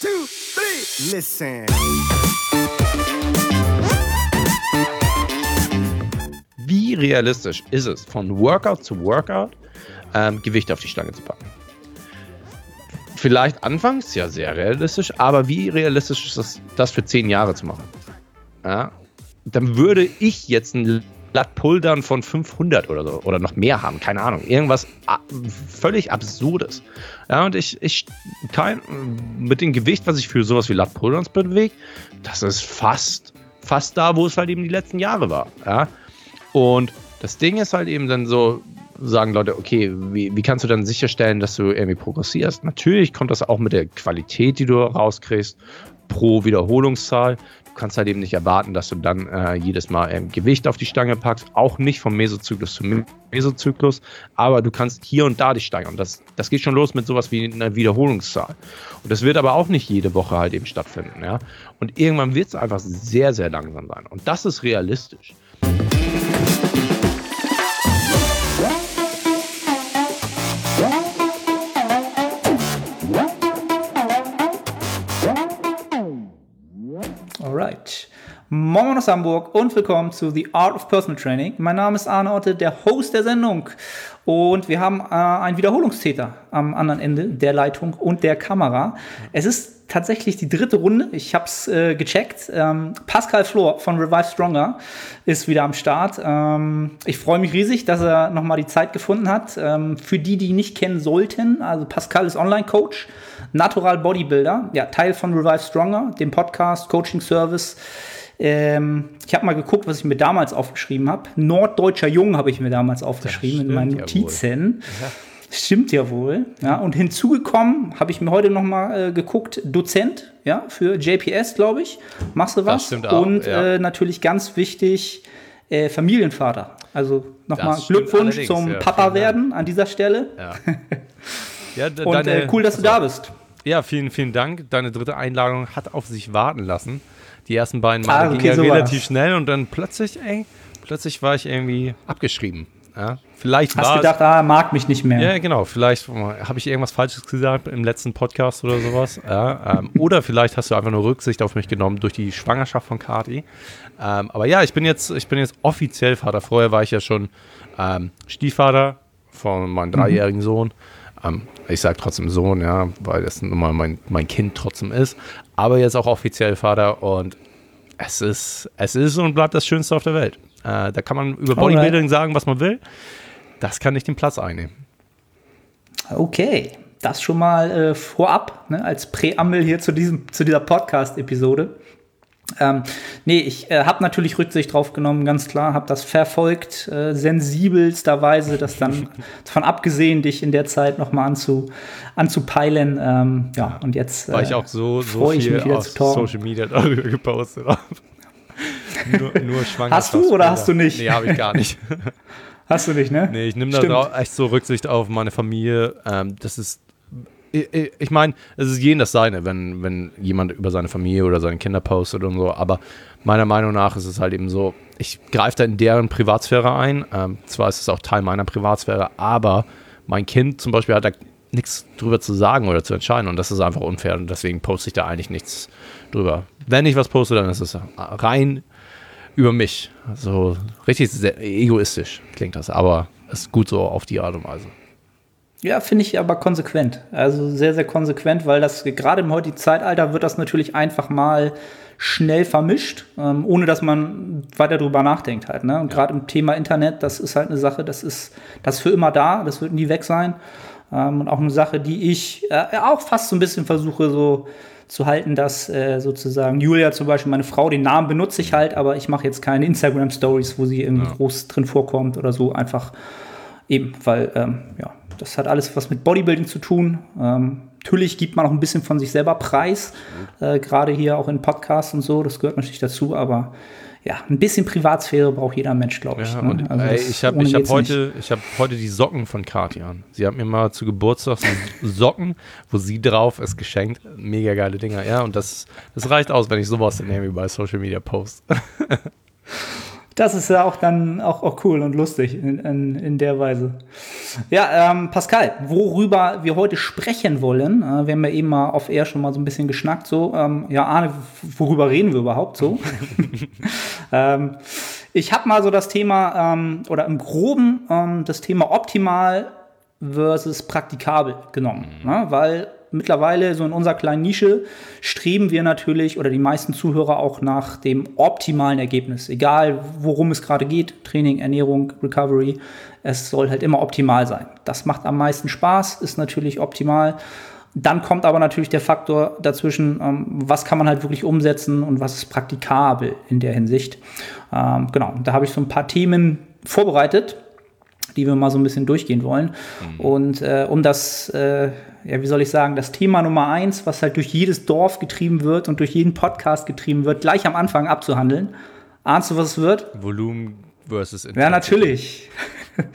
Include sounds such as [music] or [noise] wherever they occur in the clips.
two, three. Listen. Wie realistisch ist es, von Workout zu Workout ähm, Gewicht auf die Stange zu packen? Vielleicht anfangs ja sehr realistisch, aber wie realistisch ist es, das für zehn Jahre zu machen? Ja, dann würde ich jetzt ein Blatt Pulldown von 500 oder so oder noch mehr haben, keine Ahnung, irgendwas völlig absurdes. Ja, und ich, ich kein, mit dem Gewicht, was ich für sowas wie Lat Pulldowns bewege, das ist fast, fast da, wo es halt eben die letzten Jahre war. Ja, und das Ding ist halt eben dann so, sagen Leute, okay, wie, wie kannst du dann sicherstellen, dass du irgendwie progressierst? Natürlich kommt das auch mit der Qualität, die du rauskriegst, pro Wiederholungszahl. Du kannst halt eben nicht erwarten, dass du dann äh, jedes Mal ähm, Gewicht auf die Stange packst, auch nicht vom Mesozyklus zum Mesozyklus, aber du kannst hier und da dich steigern. Das, das geht schon los mit sowas wie einer Wiederholungszahl. Und das wird aber auch nicht jede Woche halt eben stattfinden. Ja? Und irgendwann wird es einfach sehr, sehr langsam sein. Und das ist realistisch. Moin aus Hamburg und willkommen zu The Art of Personal Training. Mein Name ist Arne Otte, der Host der Sendung. Und wir haben äh, einen Wiederholungstäter am anderen Ende der Leitung und der Kamera. Es ist tatsächlich die dritte Runde. Ich habe es äh, gecheckt. Ähm, Pascal Flor von Revive Stronger ist wieder am Start. Ähm, ich freue mich riesig, dass er nochmal die Zeit gefunden hat. Ähm, für die, die ihn nicht kennen sollten, also Pascal ist Online-Coach Natural Bodybuilder, ja, Teil von Revive Stronger, dem Podcast, Coaching Service. Ähm, ich habe mal geguckt, was ich mir damals aufgeschrieben habe. Norddeutscher Jung habe ich mir damals aufgeschrieben in meinen Notizen. Ja Stimmt ja wohl. Ja, und hinzugekommen habe ich mir heute noch mal äh, geguckt, Dozent, ja, für JPS, glaube ich. Machst du was? Das stimmt auch, und ja. äh, natürlich ganz wichtig, äh, Familienvater. Also nochmal Glückwunsch zum ja, Papa werden an dieser Stelle. Ja. [laughs] ja und deine, äh, cool, dass du da bist. Ja, vielen, vielen Dank. Deine dritte Einladung hat auf sich warten lassen. Die ersten beiden Mal ah, okay, gingen ja sowas. relativ schnell und dann plötzlich, ey, plötzlich war ich irgendwie abgeschrieben. Ja, vielleicht Hast gedacht, ah, er mag mich nicht mehr. Ja, genau. Vielleicht habe ich irgendwas Falsches gesagt im letzten Podcast oder sowas. Ja, ähm, oder vielleicht hast du einfach nur Rücksicht auf mich genommen durch die Schwangerschaft von Kati. Ähm, aber ja, ich bin jetzt, ich bin jetzt offiziell Vater. Vorher war ich ja schon ähm, Stiefvater von meinem dreijährigen mhm. Sohn. Ähm, ich sage trotzdem Sohn, ja, weil das nun mal mein, mein Kind trotzdem ist. Aber jetzt auch offiziell Vater und es ist, es ist und bleibt das Schönste auf der Welt. Äh, da kann man über Bodybuilding Alright. sagen, was man will. Das kann nicht den Platz einnehmen. Okay, das schon mal äh, vorab, ne, als Präambel hier zu, diesem, zu dieser Podcast-Episode. Ähm, nee, ich äh, habe natürlich Rücksicht drauf genommen, ganz klar, habe das verfolgt, äh, sensibelsterweise, das dann [laughs] davon abgesehen, dich in der Zeit nochmal anzu, anzupeilen. Ähm, ja, und jetzt äh, Weil ich auch so, so viel auf Social Media [laughs] darüber gepostet nur, nur Hast du oder hast du nicht? Nee, habe ich gar nicht. [laughs] hast du nicht, ne? Nee, ich nehme da echt so Rücksicht auf meine Familie. Ähm, das ist ich meine, es ist jeden das seine, wenn, wenn jemand über seine Familie oder seine Kinder postet und so, aber meiner Meinung nach ist es halt eben so, ich greife da in deren Privatsphäre ein. Ähm, zwar ist es auch Teil meiner Privatsphäre, aber mein Kind zum Beispiel hat da nichts drüber zu sagen oder zu entscheiden und das ist einfach unfair und deswegen poste ich da eigentlich nichts drüber. Wenn ich was poste, dann ist es rein über mich. So richtig egoistisch klingt das, aber es ist gut so auf die Art und Weise. Ja, finde ich aber konsequent. Also sehr, sehr konsequent, weil das gerade im heutigen Zeitalter wird das natürlich einfach mal schnell vermischt, ähm, ohne dass man weiter drüber nachdenkt halt. Ne? Und gerade im Thema Internet, das ist halt eine Sache, das ist, das ist für immer da, das wird nie weg sein. Ähm, und auch eine Sache, die ich äh, auch fast so ein bisschen versuche so zu halten, dass äh, sozusagen Julia zum Beispiel, meine Frau, den Namen benutze ich halt, aber ich mache jetzt keine Instagram-Stories, wo sie irgendwie ja. groß drin vorkommt oder so, einfach eben, weil, ähm, ja, das hat alles was mit Bodybuilding zu tun. Ähm, natürlich gibt man auch ein bisschen von sich selber preis, äh, gerade hier auch in Podcasts und so, das gehört natürlich dazu, aber ja, ein bisschen Privatsphäre braucht jeder Mensch, glaube ich. Ja, ne? also ey, ich habe hab heute, hab heute die Socken von Kathi an. Sie hat mir mal zu Geburtstag so Socken, wo sie drauf ist, geschenkt. Mega geile Dinger, ja. Und das, das reicht aus, wenn ich sowas in irgendwie bei Social Media post. [laughs] Das ist ja auch dann auch, auch cool und lustig in, in, in der Weise. Ja, ähm, Pascal, worüber wir heute sprechen wollen, äh, wir haben ja eben mal auf Air schon mal so ein bisschen geschnackt, so, ähm, ja, Arne, worüber reden wir überhaupt so? [laughs] ähm, ich habe mal so das Thema, ähm, oder im Groben ähm, das Thema optimal versus praktikabel genommen, ne? weil mittlerweile so in unserer kleinen Nische streben wir natürlich oder die meisten Zuhörer auch nach dem optimalen Ergebnis. Egal worum es gerade geht, Training, Ernährung, Recovery, es soll halt immer optimal sein. Das macht am meisten Spaß, ist natürlich optimal. Dann kommt aber natürlich der Faktor dazwischen, ähm, was kann man halt wirklich umsetzen und was ist praktikabel in der Hinsicht. Ähm, genau, da habe ich so ein paar Themen vorbereitet, die wir mal so ein bisschen durchgehen wollen. Mhm. Und äh, um das äh, ja, wie soll ich sagen, das Thema Nummer eins, was halt durch jedes Dorf getrieben wird und durch jeden Podcast getrieben wird, gleich am Anfang abzuhandeln. Ahnst du, was es wird? Volumen versus Intensity. Ja, natürlich. [laughs]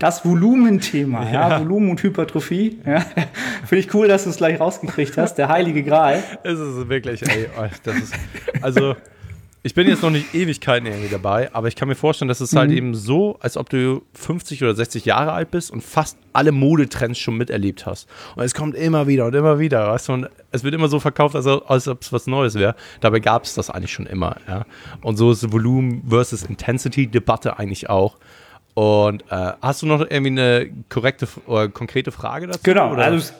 Das Volumenthema, ja. ja. Volumen und Hypertrophie. Ja. [laughs] Finde ich cool, dass du es gleich rausgekriegt hast. Der heilige Gral. Es ist wirklich, ey, oh, das ist, also ich bin jetzt noch nicht Ewigkeiten irgendwie dabei, aber ich kann mir vorstellen, dass es halt mhm. halt eben so, als ob du 50 oder 60 Jahre alt bist und fast alle Modetrends schon miterlebt hast. Und es kommt immer wieder und immer wieder, weißt du, und es wird immer so verkauft, als, als ob es was Neues wäre. Dabei gab es das eigentlich schon immer, ja. Und so ist Volumen versus Intensity-Debatte eigentlich auch. Und äh, hast du noch irgendwie eine korrekte oder konkrete Frage dazu? Genau, oder? also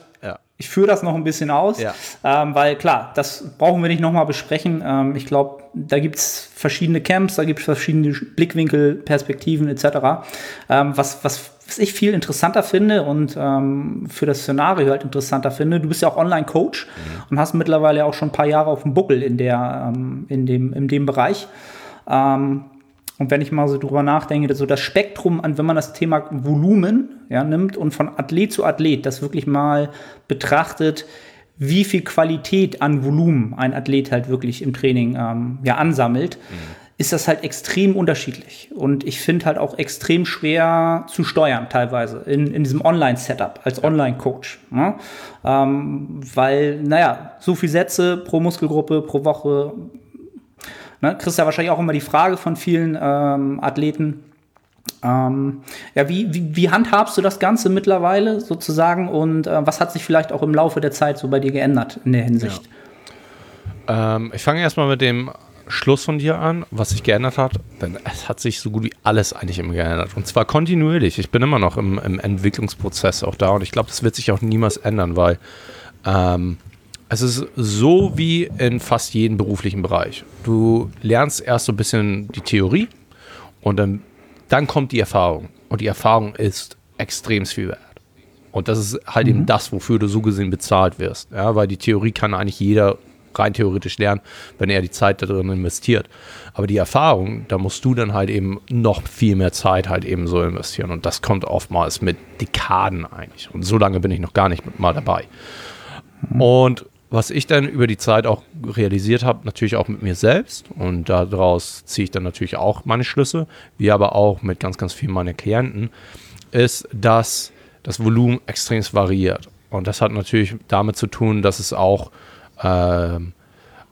ich führe das noch ein bisschen aus, ja. ähm, weil klar, das brauchen wir nicht nochmal besprechen. Ähm, ich glaube, da gibt es verschiedene Camps, da gibt es verschiedene Blickwinkel, Perspektiven etc. Ähm, was, was, was ich viel interessanter finde und ähm, für das Szenario halt interessanter finde, du bist ja auch Online-Coach mhm. und hast mittlerweile auch schon ein paar Jahre auf dem Buckel in, der, ähm, in, dem, in dem Bereich. Ähm, und wenn ich mal so drüber nachdenke, so das Spektrum an, wenn man das Thema Volumen ja, nimmt und von Athlet zu Athlet das wirklich mal betrachtet, wie viel Qualität an Volumen ein Athlet halt wirklich im Training ähm, ja, ansammelt, mhm. ist das halt extrem unterschiedlich. Und ich finde halt auch extrem schwer zu steuern teilweise in, in diesem Online-Setup als Online-Coach. Ne? Ähm, weil, naja, so viele Sätze pro Muskelgruppe, pro Woche, Ne? Kriegst ja wahrscheinlich auch immer die Frage von vielen ähm, Athleten. Ähm, ja, wie, wie, wie, handhabst du das Ganze mittlerweile sozusagen und äh, was hat sich vielleicht auch im Laufe der Zeit so bei dir geändert in der Hinsicht? Ja. Ähm, ich fange erstmal mit dem Schluss von dir an, was sich geändert hat, denn es hat sich so gut wie alles eigentlich immer geändert. Und zwar kontinuierlich. Ich bin immer noch im, im Entwicklungsprozess auch da und ich glaube, das wird sich auch niemals ändern, weil ähm, es ist so wie in fast jedem beruflichen Bereich. Du lernst erst so ein bisschen die Theorie und dann, dann kommt die Erfahrung. Und die Erfahrung ist extrem viel wert. Und das ist halt mhm. eben das, wofür du so gesehen bezahlt wirst. Ja, weil die Theorie kann eigentlich jeder rein theoretisch lernen, wenn er die Zeit darin investiert. Aber die Erfahrung, da musst du dann halt eben noch viel mehr Zeit halt eben so investieren. Und das kommt oftmals mit Dekaden eigentlich. Und so lange bin ich noch gar nicht mal dabei. Mhm. Und was ich dann über die Zeit auch realisiert habe, natürlich auch mit mir selbst und daraus ziehe ich dann natürlich auch meine Schlüsse, wie aber auch mit ganz, ganz vielen meiner Klienten, ist, dass das Volumen extrem variiert. Und das hat natürlich damit zu tun, dass es auch äh,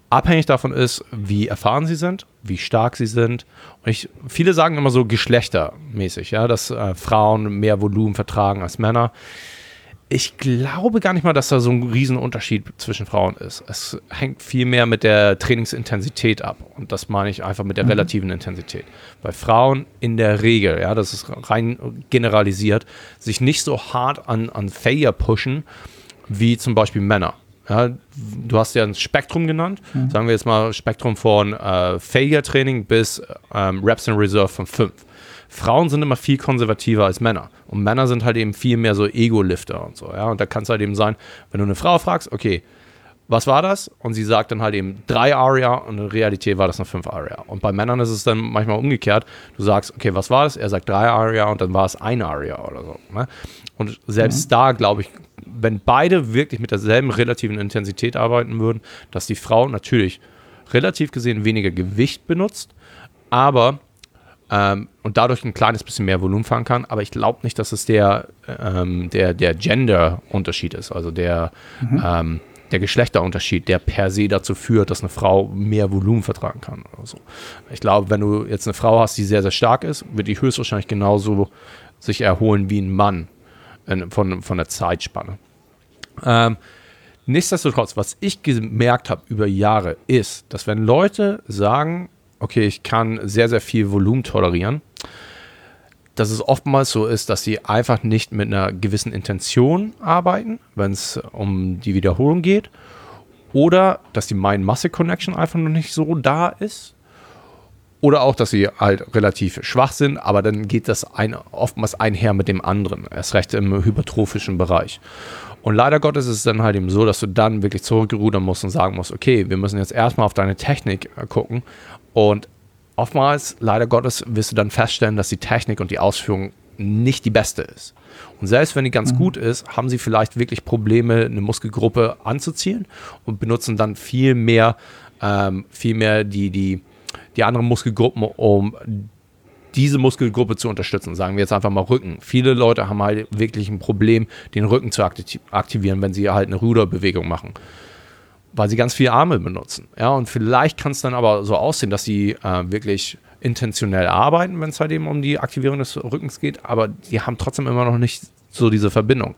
abhängig davon ist, wie erfahren sie sind, wie stark sie sind. Und ich, viele sagen immer so geschlechtermäßig, ja, dass äh, Frauen mehr Volumen vertragen als Männer ich glaube gar nicht mal, dass da so ein Riesenunterschied zwischen Frauen ist. Es hängt viel mehr mit der Trainingsintensität ab. Und das meine ich einfach mit der mhm. relativen Intensität. Bei Frauen in der Regel, ja, das ist rein generalisiert, sich nicht so hart an, an Failure pushen wie zum Beispiel Männer. Ja, du hast ja ein Spektrum genannt, mhm. sagen wir jetzt mal Spektrum von äh, Failure-Training bis ähm, Reps in Reserve von 5. Frauen sind immer viel konservativer als Männer. Und Männer sind halt eben viel mehr so Ego-Lifter und so. Ja? Und da kann es halt eben sein, wenn du eine Frau fragst, okay, was war das? Und sie sagt dann halt eben drei Aria und in Realität war das eine fünf Aria. Und bei Männern ist es dann manchmal umgekehrt. Du sagst, okay, was war das? Er sagt drei Aria und dann war es ein Aria oder so. Ne? Und selbst mhm. da glaube ich, wenn beide wirklich mit derselben relativen Intensität arbeiten würden, dass die Frau natürlich relativ gesehen weniger Gewicht benutzt, aber ähm, und dadurch ein kleines bisschen mehr Volumen fahren kann. Aber ich glaube nicht, dass es der, ähm, der, der Gender-Unterschied ist, also der, mhm. ähm, der Geschlechterunterschied, der per se dazu führt, dass eine Frau mehr Volumen vertragen kann oder so. Ich glaube, wenn du jetzt eine Frau hast, die sehr, sehr stark ist, wird die höchstwahrscheinlich genauso sich erholen wie ein Mann in, von, von der Zeitspanne. Ähm, nichtsdestotrotz, was ich gemerkt habe über Jahre, ist, dass wenn Leute sagen, okay, ich kann sehr, sehr viel Volumen tolerieren, dass es oftmals so ist, dass sie einfach nicht mit einer gewissen Intention arbeiten, wenn es um die Wiederholung geht. Oder dass die Mind-Muscle-Connection einfach noch nicht so da ist. Oder auch, dass sie halt relativ schwach sind, aber dann geht das ein, oftmals einher mit dem anderen. Erst recht im hypertrophischen Bereich. Und leider Gottes ist es dann halt eben so, dass du dann wirklich zurückrudern musst und sagen musst, okay, wir müssen jetzt erstmal auf deine Technik äh, gucken und oftmals, leider Gottes, wirst du dann feststellen, dass die Technik und die Ausführung nicht die beste ist. Und selbst wenn die ganz mhm. gut ist, haben sie vielleicht wirklich Probleme, eine Muskelgruppe anzuziehen und benutzen dann viel mehr, ähm, viel mehr die, die, die anderen Muskelgruppen, um diese Muskelgruppe zu unterstützen. Sagen wir jetzt einfach mal Rücken. Viele Leute haben halt wirklich ein Problem, den Rücken zu aktivieren, wenn sie halt eine Ruderbewegung machen weil sie ganz viele Arme benutzen. Ja, und vielleicht kann es dann aber so aussehen, dass sie äh, wirklich intentionell arbeiten, wenn es halt eben um die Aktivierung des Rückens geht, aber die haben trotzdem immer noch nicht so diese Verbindung.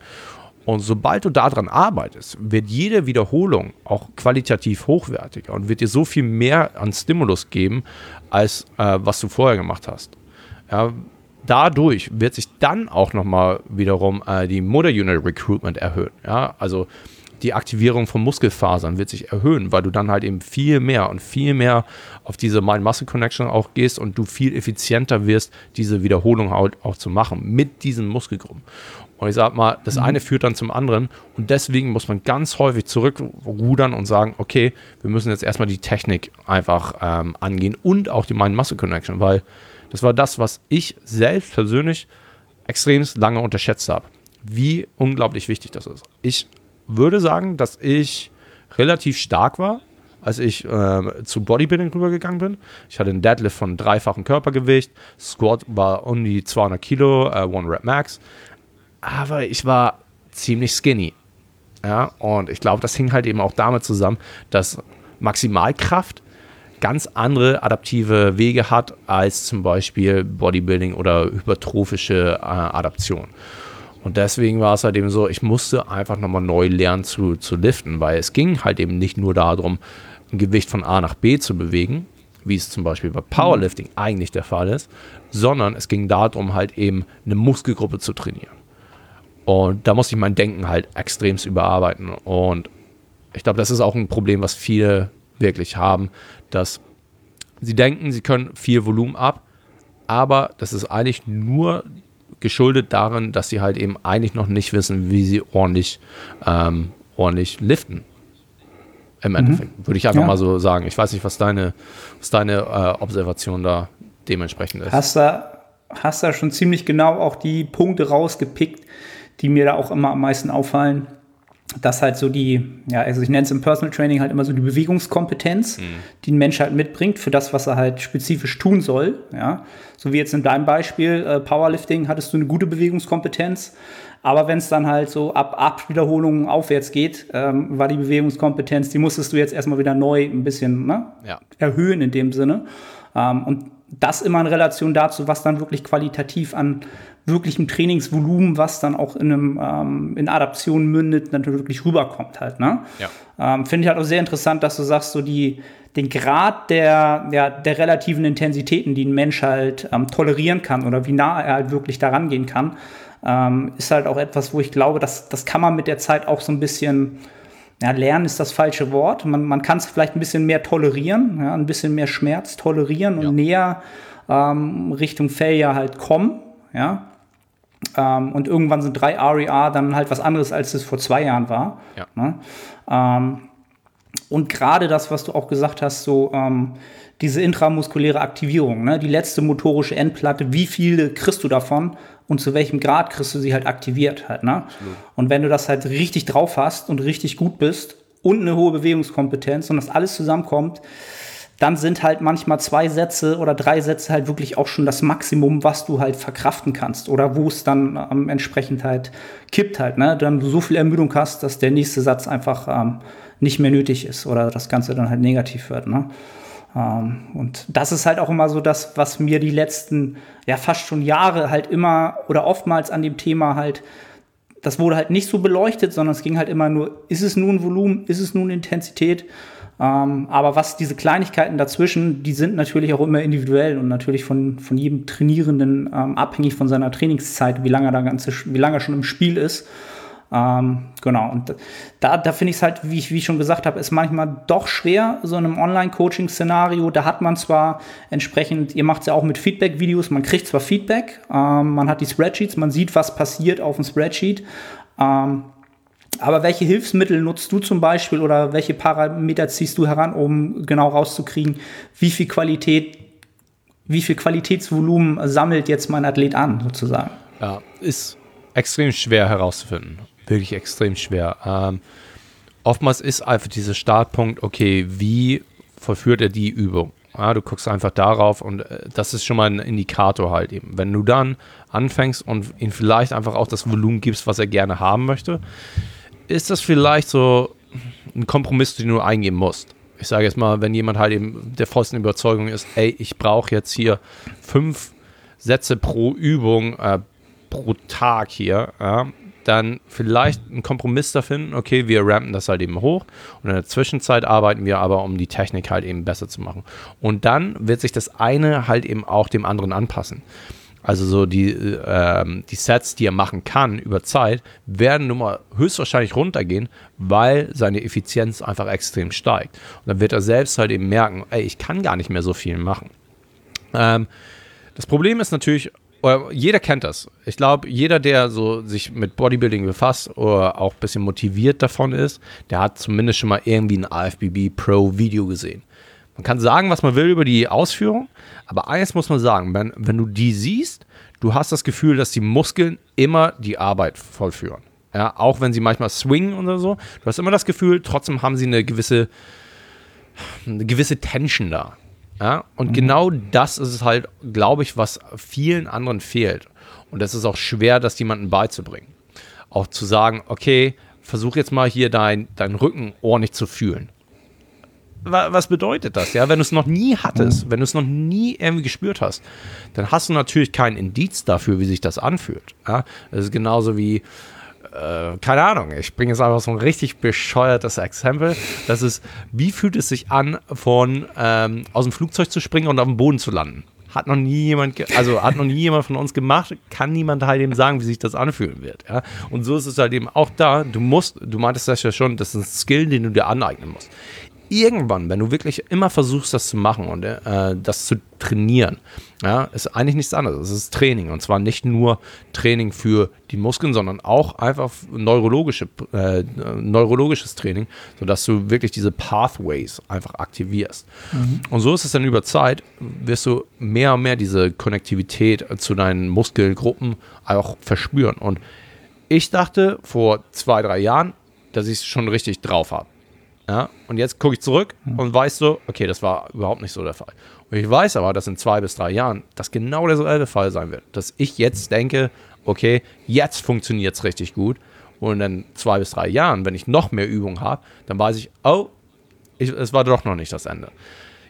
Und sobald du daran arbeitest, wird jede Wiederholung auch qualitativ hochwertiger und wird dir so viel mehr an Stimulus geben, als äh, was du vorher gemacht hast. Ja, dadurch wird sich dann auch nochmal wiederum äh, die Motor Unit Recruitment erhöhen. Ja, also die Aktivierung von Muskelfasern wird sich erhöhen, weil du dann halt eben viel mehr und viel mehr auf diese Mind-Muscle-Connection auch gehst und du viel effizienter wirst, diese Wiederholung halt auch zu machen mit diesen Muskelgruppen. Und ich sag mal, das mhm. eine führt dann zum anderen und deswegen muss man ganz häufig zurückrudern und sagen, okay, wir müssen jetzt erstmal die Technik einfach ähm, angehen und auch die Mind-Muscle-Connection, weil das war das, was ich selbst persönlich extrem lange unterschätzt habe. Wie unglaublich wichtig das ist. Ich würde sagen, dass ich relativ stark war, als ich äh, zu Bodybuilding rübergegangen bin. Ich hatte einen Deadlift von dreifachem Körpergewicht, Squat war um die 200 Kilo, äh, One Rep Max, aber ich war ziemlich skinny. Ja, und ich glaube, das hing halt eben auch damit zusammen, dass Maximalkraft ganz andere adaptive Wege hat als zum Beispiel Bodybuilding oder hypertrophische äh, Adaption. Und deswegen war es halt eben so, ich musste einfach nochmal neu lernen zu, zu liften, weil es ging halt eben nicht nur darum, ein Gewicht von A nach B zu bewegen, wie es zum Beispiel bei Powerlifting eigentlich der Fall ist, sondern es ging darum, halt eben eine Muskelgruppe zu trainieren. Und da musste ich mein Denken halt extremst überarbeiten. Und ich glaube, das ist auch ein Problem, was viele wirklich haben, dass sie denken, sie können viel Volumen ab, aber das ist eigentlich nur geschuldet darin, dass sie halt eben eigentlich noch nicht wissen, wie sie ordentlich, ähm, ordentlich liften. Im Endeffekt. Mhm. Würde ich einfach ja. mal so sagen. Ich weiß nicht, was deine, was deine äh, Observation da dementsprechend ist. Hast du hast da schon ziemlich genau auch die Punkte rausgepickt, die mir da auch immer am meisten auffallen dass halt so die, ja, also ich nenne es im Personal Training halt immer so die Bewegungskompetenz, mhm. die ein Mensch halt mitbringt für das, was er halt spezifisch tun soll. Ja, so wie jetzt in deinem Beispiel äh, Powerlifting hattest du eine gute Bewegungskompetenz, aber wenn es dann halt so ab ab Wiederholungen aufwärts geht, ähm, war die Bewegungskompetenz, die musstest du jetzt erstmal wieder neu ein bisschen ne, ja. erhöhen in dem Sinne. Ähm, und das immer in Relation dazu, was dann wirklich qualitativ an wirklichem Trainingsvolumen, was dann auch in einem ähm, in Adaption mündet, natürlich wirklich rüberkommt halt. Ne? Ja. Ähm, Finde ich halt auch sehr interessant, dass du sagst, so die den Grad der, ja, der relativen Intensitäten, die ein Mensch halt ähm, tolerieren kann oder wie nah er halt wirklich daran gehen kann, ähm, ist halt auch etwas, wo ich glaube, dass das kann man mit der Zeit auch so ein bisschen ja, lernen ist das falsche Wort. Man, man kann es vielleicht ein bisschen mehr tolerieren, ja, ein bisschen mehr Schmerz tolerieren und ja. näher ähm, Richtung Failure halt kommen. Ja. Ähm, und irgendwann sind drei RER dann halt was anderes, als es vor zwei Jahren war. Ja. Ne? Ähm, und gerade das, was du auch gesagt hast, so ähm, diese intramuskuläre Aktivierung, ne? die letzte motorische Endplatte, wie viele kriegst du davon und zu welchem Grad kriegst du sie halt aktiviert halt. Ne? Und wenn du das halt richtig drauf hast und richtig gut bist und eine hohe Bewegungskompetenz und das alles zusammenkommt, dann sind halt manchmal zwei Sätze oder drei Sätze halt wirklich auch schon das Maximum, was du halt verkraften kannst oder wo es dann ähm, entsprechend halt kippt halt, ne? Dann du so viel Ermüdung hast, dass der nächste Satz einfach ähm, nicht mehr nötig ist oder das Ganze dann halt negativ wird, ne? Ähm, und das ist halt auch immer so das, was mir die letzten, ja fast schon Jahre halt immer oder oftmals an dem Thema halt das wurde halt nicht so beleuchtet, sondern es ging halt immer nur, ist es nun Volumen, ist es nun Intensität? Ähm, aber was diese Kleinigkeiten dazwischen, die sind natürlich auch immer individuell und natürlich von, von jedem Trainierenden ähm, abhängig von seiner Trainingszeit, wie lange er ganze, wie lange er schon im Spiel ist. Ähm, genau, und da, da finde ich es halt, wie ich, wie ich schon gesagt habe, ist manchmal doch schwer, so in einem Online-Coaching-Szenario. Da hat man zwar entsprechend, ihr macht es ja auch mit Feedback-Videos, man kriegt zwar Feedback, ähm, man hat die Spreadsheets, man sieht, was passiert auf dem Spreadsheet. Ähm, aber welche Hilfsmittel nutzt du zum Beispiel oder welche Parameter ziehst du heran, um genau rauszukriegen, wie viel Qualität, wie viel Qualitätsvolumen sammelt jetzt mein Athlet an, sozusagen? Ja, ist extrem schwer herauszufinden. Wirklich extrem schwer. Ähm, oftmals ist einfach dieser Startpunkt, okay, wie vollführt er die Übung? Ja, du guckst einfach darauf und äh, das ist schon mal ein Indikator halt eben. Wenn du dann anfängst und ihm vielleicht einfach auch das Volumen gibst, was er gerne haben möchte, ist das vielleicht so ein Kompromiss, den du eingehen musst. Ich sage jetzt mal, wenn jemand halt eben der vollsten Überzeugung ist, ey, ich brauche jetzt hier fünf Sätze pro Übung äh, pro Tag hier, ja, dann vielleicht einen Kompromiss da finden, okay, wir rampen das halt eben hoch und in der Zwischenzeit arbeiten wir aber, um die Technik halt eben besser zu machen. Und dann wird sich das eine halt eben auch dem anderen anpassen. Also so die, äh, die Sets, die er machen kann über Zeit, werden nun mal höchstwahrscheinlich runtergehen, weil seine Effizienz einfach extrem steigt. Und dann wird er selbst halt eben merken, ey, ich kann gar nicht mehr so viel machen. Ähm, das Problem ist natürlich, jeder kennt das. Ich glaube, jeder, der so sich mit Bodybuilding befasst oder auch ein bisschen motiviert davon ist, der hat zumindest schon mal irgendwie ein AFBB Pro Video gesehen. Man kann sagen, was man will über die Ausführung, aber eines muss man sagen, wenn, wenn du die siehst, du hast das Gefühl, dass die Muskeln immer die Arbeit vollführen. Ja, auch wenn sie manchmal swingen oder so. Du hast immer das Gefühl, trotzdem haben sie eine gewisse, eine gewisse Tension da. Ja, und mhm. genau das ist es halt, glaube ich, was vielen anderen fehlt. Und das ist auch schwer, das jemandem beizubringen. Auch zu sagen, okay, versuch jetzt mal hier dein, deinen Rücken ordentlich zu fühlen was bedeutet das? Ja, wenn du es noch nie hattest, mhm. wenn du es noch nie irgendwie gespürt hast, dann hast du natürlich keinen Indiz dafür, wie sich das anfühlt. Ja, das ist genauso wie, äh, keine Ahnung, ich bringe jetzt einfach so ein richtig bescheuertes Exempel. Das ist, wie fühlt es sich an, von ähm, aus dem Flugzeug zu springen und auf dem Boden zu landen? Hat noch nie jemand, also hat noch nie jemand von uns gemacht, kann niemand halt eben sagen, wie sich das anfühlen wird. Ja? Und so ist es halt eben auch da. Du musst, du meintest das ja schon, das ist ein Skill, den du dir aneignen musst irgendwann, wenn du wirklich immer versuchst, das zu machen und äh, das zu trainieren, ja, ist eigentlich nichts anderes. Es ist Training und zwar nicht nur Training für die Muskeln, sondern auch einfach neurologische, äh, neurologisches Training, sodass du wirklich diese Pathways einfach aktivierst. Mhm. Und so ist es dann über Zeit, wirst du mehr und mehr diese Konnektivität zu deinen Muskelgruppen auch verspüren. Und ich dachte vor zwei, drei Jahren, dass ich es schon richtig drauf habe. Ja, und jetzt gucke ich zurück hm. und weiß so, okay, das war überhaupt nicht so der Fall. Und ich weiß aber, dass in zwei bis drei Jahren das genau derselbe Fall sein wird. Dass ich jetzt denke, okay, jetzt funktioniert es richtig gut. Und in zwei bis drei Jahren, wenn ich noch mehr Übung habe, dann weiß ich, oh, ich, es war doch noch nicht das Ende.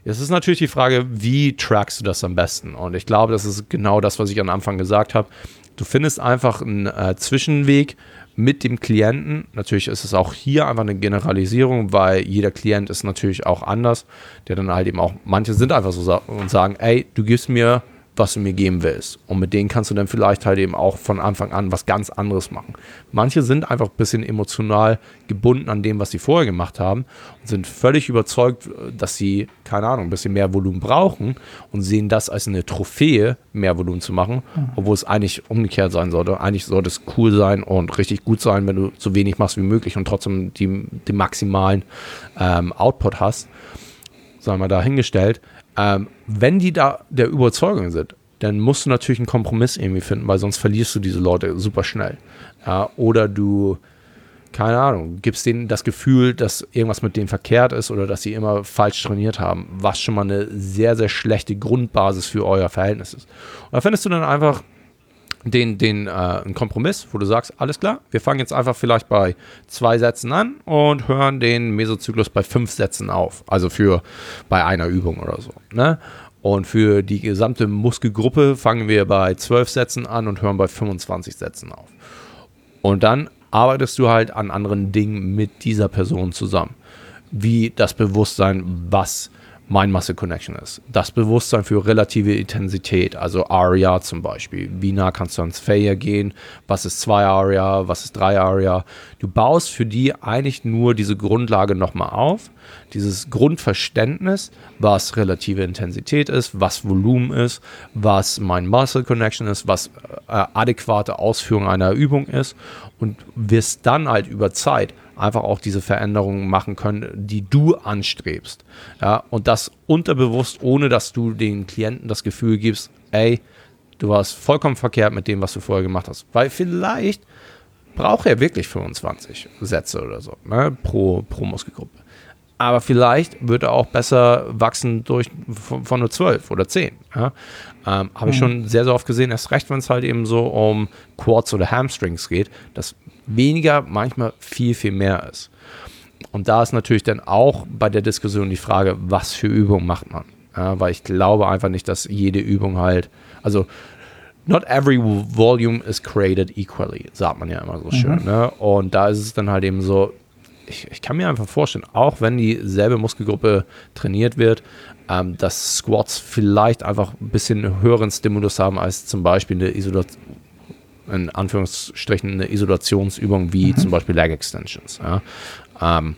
Jetzt ist natürlich die Frage, wie trackst du das am besten? Und ich glaube, das ist genau das, was ich am Anfang gesagt habe. Du findest einfach einen äh, Zwischenweg mit dem Klienten. Natürlich ist es auch hier einfach eine Generalisierung, weil jeder Klient ist natürlich auch anders, der dann halt eben auch, manche sind einfach so und sagen, ey, du gibst mir was du mir geben willst. Und mit denen kannst du dann vielleicht halt eben auch von Anfang an was ganz anderes machen. Manche sind einfach ein bisschen emotional gebunden an dem, was sie vorher gemacht haben und sind völlig überzeugt, dass sie, keine Ahnung, ein bisschen mehr Volumen brauchen und sehen das als eine Trophäe, mehr Volumen zu machen, obwohl es eigentlich umgekehrt sein sollte. Eigentlich sollte es cool sein und richtig gut sein, wenn du so wenig machst wie möglich und trotzdem die, den maximalen ähm, Output hast. Sagen wir dahingestellt. Ähm, wenn die da der Überzeugung sind, dann musst du natürlich einen Kompromiss irgendwie finden, weil sonst verlierst du diese Leute super schnell. Ja, oder du keine Ahnung, gibst denen das Gefühl, dass irgendwas mit denen verkehrt ist oder dass sie immer falsch trainiert haben, was schon mal eine sehr, sehr schlechte Grundbasis für euer Verhältnis ist. Und da findest du dann einfach den, den äh, einen Kompromiss, wo du sagst, alles klar, wir fangen jetzt einfach vielleicht bei zwei Sätzen an und hören den Mesozyklus bei fünf Sätzen auf. Also für bei einer Übung oder so. Ne? Und für die gesamte Muskelgruppe fangen wir bei zwölf Sätzen an und hören bei 25 Sätzen auf. Und dann arbeitest du halt an anderen Dingen mit dieser Person zusammen. Wie das Bewusstsein, was Mind Muscle Connection ist. Das Bewusstsein für relative Intensität, also ARIA zum Beispiel. Wie nah kannst du ans Failure gehen? Was ist 2 ARIA? Was ist 3 ARIA? Du baust für die eigentlich nur diese Grundlage nochmal auf. Dieses Grundverständnis, was relative Intensität ist, was Volumen ist, was Mind Muscle Connection ist, was äh, adäquate Ausführung einer Übung ist und wirst dann halt über Zeit einfach auch diese Veränderungen machen können, die du anstrebst. Ja, und das unterbewusst, ohne dass du den Klienten das Gefühl gibst, ey, du warst vollkommen verkehrt mit dem, was du vorher gemacht hast. Weil vielleicht braucht er wirklich 25 Sätze oder so ne, pro, pro Muskelgruppe. Aber vielleicht wird er auch besser wachsen durch von, von nur 12 oder 10. Ja? Ähm, Habe ich mhm. schon sehr, sehr oft gesehen, erst recht, wenn es halt eben so um Quads oder Hamstrings geht, dass weniger manchmal viel, viel mehr ist. Und da ist natürlich dann auch bei der Diskussion die Frage, was für Übungen macht man? Ja, weil ich glaube einfach nicht, dass jede Übung halt, also not every volume is created equally, sagt man ja immer so mhm. schön. Ne? Und da ist es dann halt eben so, ich, ich, kann mir einfach vorstellen, auch wenn dieselbe Muskelgruppe trainiert wird, ähm, dass Squats vielleicht einfach ein bisschen höheren Stimulus haben als zum Beispiel eine Isolation in Anführungsstrichen eine Isolationsübung wie mhm. zum Beispiel Leg Extensions. Ja. Ähm,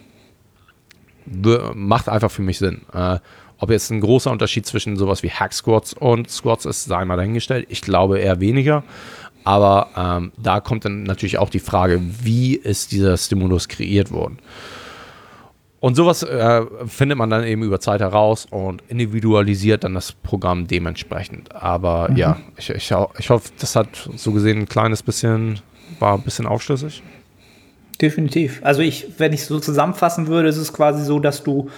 macht einfach für mich Sinn. Äh, ob jetzt ein großer Unterschied zwischen sowas wie Hack Squats und Squats ist, sei mal dahingestellt. Ich glaube eher weniger. Aber ähm, da kommt dann natürlich auch die Frage, wie ist dieser Stimulus kreiert worden? Und sowas äh, findet man dann eben über Zeit heraus und individualisiert dann das Programm dementsprechend. Aber mhm. ja, ich, ich, ich hoffe, das hat so gesehen ein kleines bisschen, war ein bisschen aufschlüssig. Definitiv. Also ich, wenn ich so zusammenfassen würde, ist es quasi so, dass du,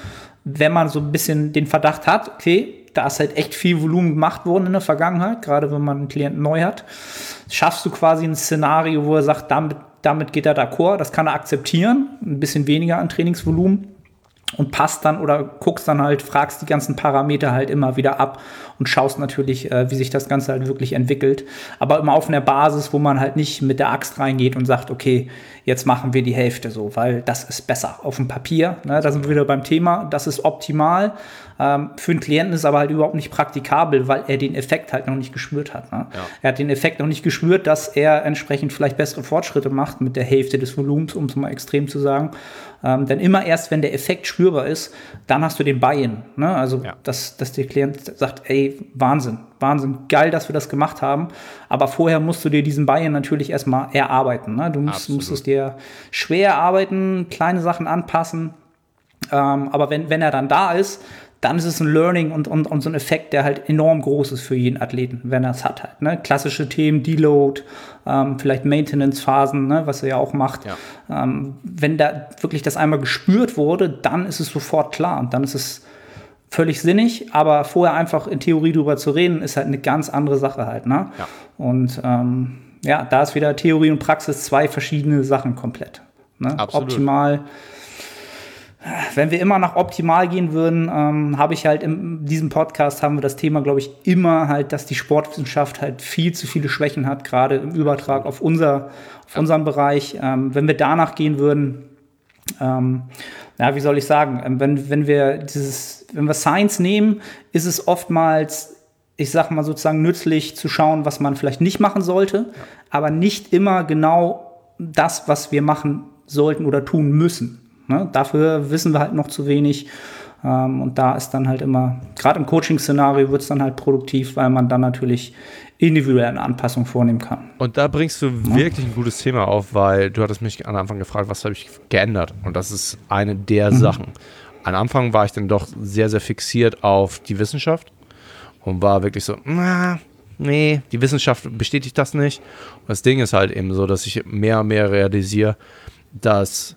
wenn man so ein bisschen den Verdacht hat, okay, da ist halt echt viel Volumen gemacht worden in der Vergangenheit, gerade wenn man einen Klienten neu hat, schaffst du quasi ein Szenario, wo er sagt, damit, damit geht er d'accord, das kann er akzeptieren, ein bisschen weniger an Trainingsvolumen und passt dann oder guckst dann halt, fragst die ganzen Parameter halt immer wieder ab und schaust natürlich, äh, wie sich das Ganze halt wirklich entwickelt. Aber immer auf einer Basis, wo man halt nicht mit der Axt reingeht und sagt, okay, jetzt machen wir die Hälfte so, weil das ist besser auf dem Papier. Ne? Da sind wir wieder beim Thema, das ist optimal. Ähm, für einen Klienten ist es aber halt überhaupt nicht praktikabel, weil er den Effekt halt noch nicht gespürt hat. Ne? Ja. Er hat den Effekt noch nicht gespürt, dass er entsprechend vielleicht bessere Fortschritte macht mit der Hälfte des Volumens, um es mal extrem zu sagen. Ähm, denn immer erst, wenn der Effekt spürbar ist, dann hast du den Buy-in. Ne? Also, ja. dass, dass der Klient sagt, ey, Wahnsinn, Wahnsinn, geil, dass wir das gemacht haben. Aber vorher musst du dir diesen Buy-in natürlich erstmal erarbeiten. Ne? Du musst, musst es dir schwer erarbeiten, kleine Sachen anpassen. Ähm, aber wenn, wenn er dann da ist, dann ist es ein Learning und, und, und so ein Effekt, der halt enorm groß ist für jeden Athleten, wenn er es hat halt. Ne? Klassische Themen, Deload, ähm, vielleicht Maintenance-Phasen, ne? was er ja auch macht. Ja. Ähm, wenn da wirklich das einmal gespürt wurde, dann ist es sofort klar und dann ist es völlig sinnig, aber vorher einfach in Theorie drüber zu reden, ist halt eine ganz andere Sache halt. Ne? Ja. Und ähm, ja, da ist wieder Theorie und Praxis zwei verschiedene Sachen komplett. Ne? Optimal wenn wir immer nach optimal gehen würden, ähm, habe ich halt in diesem Podcast haben wir das Thema, glaube ich, immer halt, dass die Sportwissenschaft halt viel zu viele Schwächen hat, gerade im Übertrag auf unser, auf unseren Bereich. Ähm, wenn wir danach gehen würden, ähm, ja, wie soll ich sagen, ähm, wenn, wenn wir dieses, wenn wir Science nehmen, ist es oftmals, ich sag mal sozusagen nützlich zu schauen, was man vielleicht nicht machen sollte, aber nicht immer genau das, was wir machen sollten oder tun müssen. Ne? Dafür wissen wir halt noch zu wenig. Ähm, und da ist dann halt immer, gerade im Coaching-Szenario wird es dann halt produktiv, weil man dann natürlich individuell eine Anpassung vornehmen kann. Und da bringst du ja. wirklich ein gutes Thema auf, weil du hattest mich am Anfang gefragt, was habe ich geändert? Und das ist eine der mhm. Sachen. Am Anfang war ich dann doch sehr, sehr fixiert auf die Wissenschaft und war wirklich so, na, nee, die Wissenschaft bestätigt das nicht. Und das Ding ist halt eben so, dass ich mehr und mehr realisiere, dass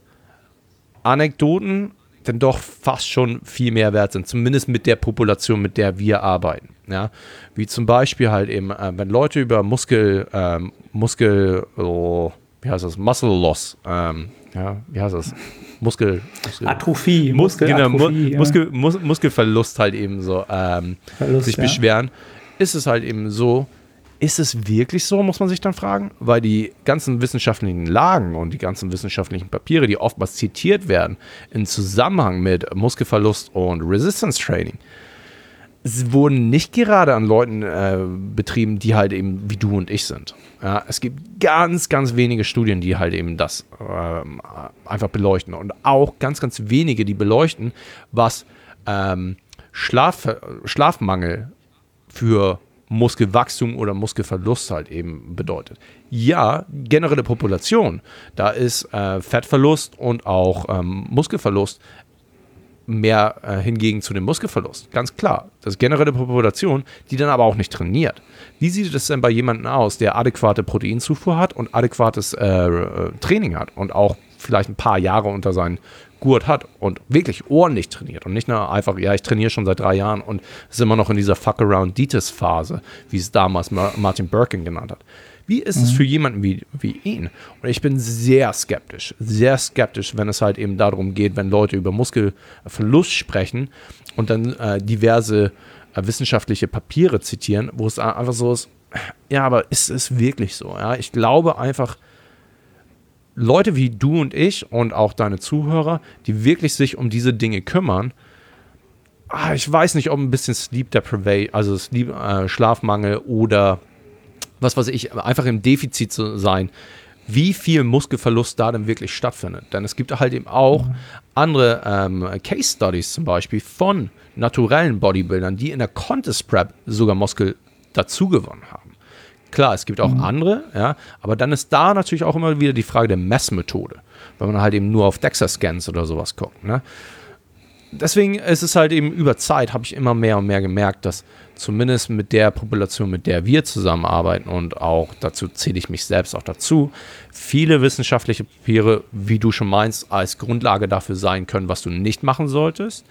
Anekdoten dann doch fast schon viel mehr wert sind, zumindest mit der Population, mit der wir arbeiten. Ja? Wie zum Beispiel halt eben, äh, wenn Leute über Muskel, ähm, Muskel, oh, wie heißt das, Muscle Loss, ähm, ja, wie heißt das? Muskel, Muskel Atrophie, Muskel, genau, Mu ja. Muskel, Mus Muskelverlust halt eben so ähm, Verlust, sich ja. beschweren, ist es halt eben so, ist es wirklich so, muss man sich dann fragen? Weil die ganzen wissenschaftlichen Lagen und die ganzen wissenschaftlichen Papiere, die oftmals zitiert werden, in Zusammenhang mit Muskelverlust und Resistance Training, wurden nicht gerade an Leuten äh, betrieben, die halt eben wie du und ich sind. Ja, es gibt ganz, ganz wenige Studien, die halt eben das ähm, einfach beleuchten. Und auch ganz, ganz wenige, die beleuchten, was ähm, Schlaf, Schlafmangel für Muskelwachstum oder Muskelverlust halt eben bedeutet. Ja, generelle Population, da ist äh, Fettverlust und auch ähm, Muskelverlust mehr äh, hingegen zu dem Muskelverlust. Ganz klar. Das ist generelle Population, die dann aber auch nicht trainiert. Wie sieht es denn bei jemandem aus, der adäquate Proteinzufuhr hat und adäquates äh, äh, Training hat und auch vielleicht ein paar Jahre unter seinen Gurt hat und wirklich ordentlich trainiert und nicht nur einfach, ja, ich trainiere schon seit drei Jahren und ist immer noch in dieser Fuck-Around-Ditis-Phase, wie es damals Ma Martin Birkin genannt hat. Wie ist es für jemanden wie, wie ihn? Und ich bin sehr skeptisch, sehr skeptisch, wenn es halt eben darum geht, wenn Leute über Muskelverlust sprechen und dann äh, diverse äh, wissenschaftliche Papiere zitieren, wo es einfach so ist, ja, aber ist es wirklich so? Ja? Ich glaube einfach, Leute wie du und ich und auch deine Zuhörer, die wirklich sich um diese Dinge kümmern, ah, ich weiß nicht, ob ein bisschen Sleep Deprivation, also Sleep, äh, Schlafmangel oder was weiß ich, einfach im Defizit zu sein, wie viel Muskelverlust da denn wirklich stattfindet. Denn es gibt halt eben auch andere ähm, Case Studies zum Beispiel von naturellen Bodybuildern, die in der Contest Prep sogar Muskel dazu gewonnen haben. Klar, es gibt auch andere, ja, aber dann ist da natürlich auch immer wieder die Frage der Messmethode, weil man halt eben nur auf DEXA-Scans oder sowas guckt. Ne? Deswegen ist es halt eben über Zeit, habe ich immer mehr und mehr gemerkt, dass zumindest mit der Population, mit der wir zusammenarbeiten und auch dazu zähle ich mich selbst auch dazu, viele wissenschaftliche Papiere, wie du schon meinst, als Grundlage dafür sein können, was du nicht machen solltest.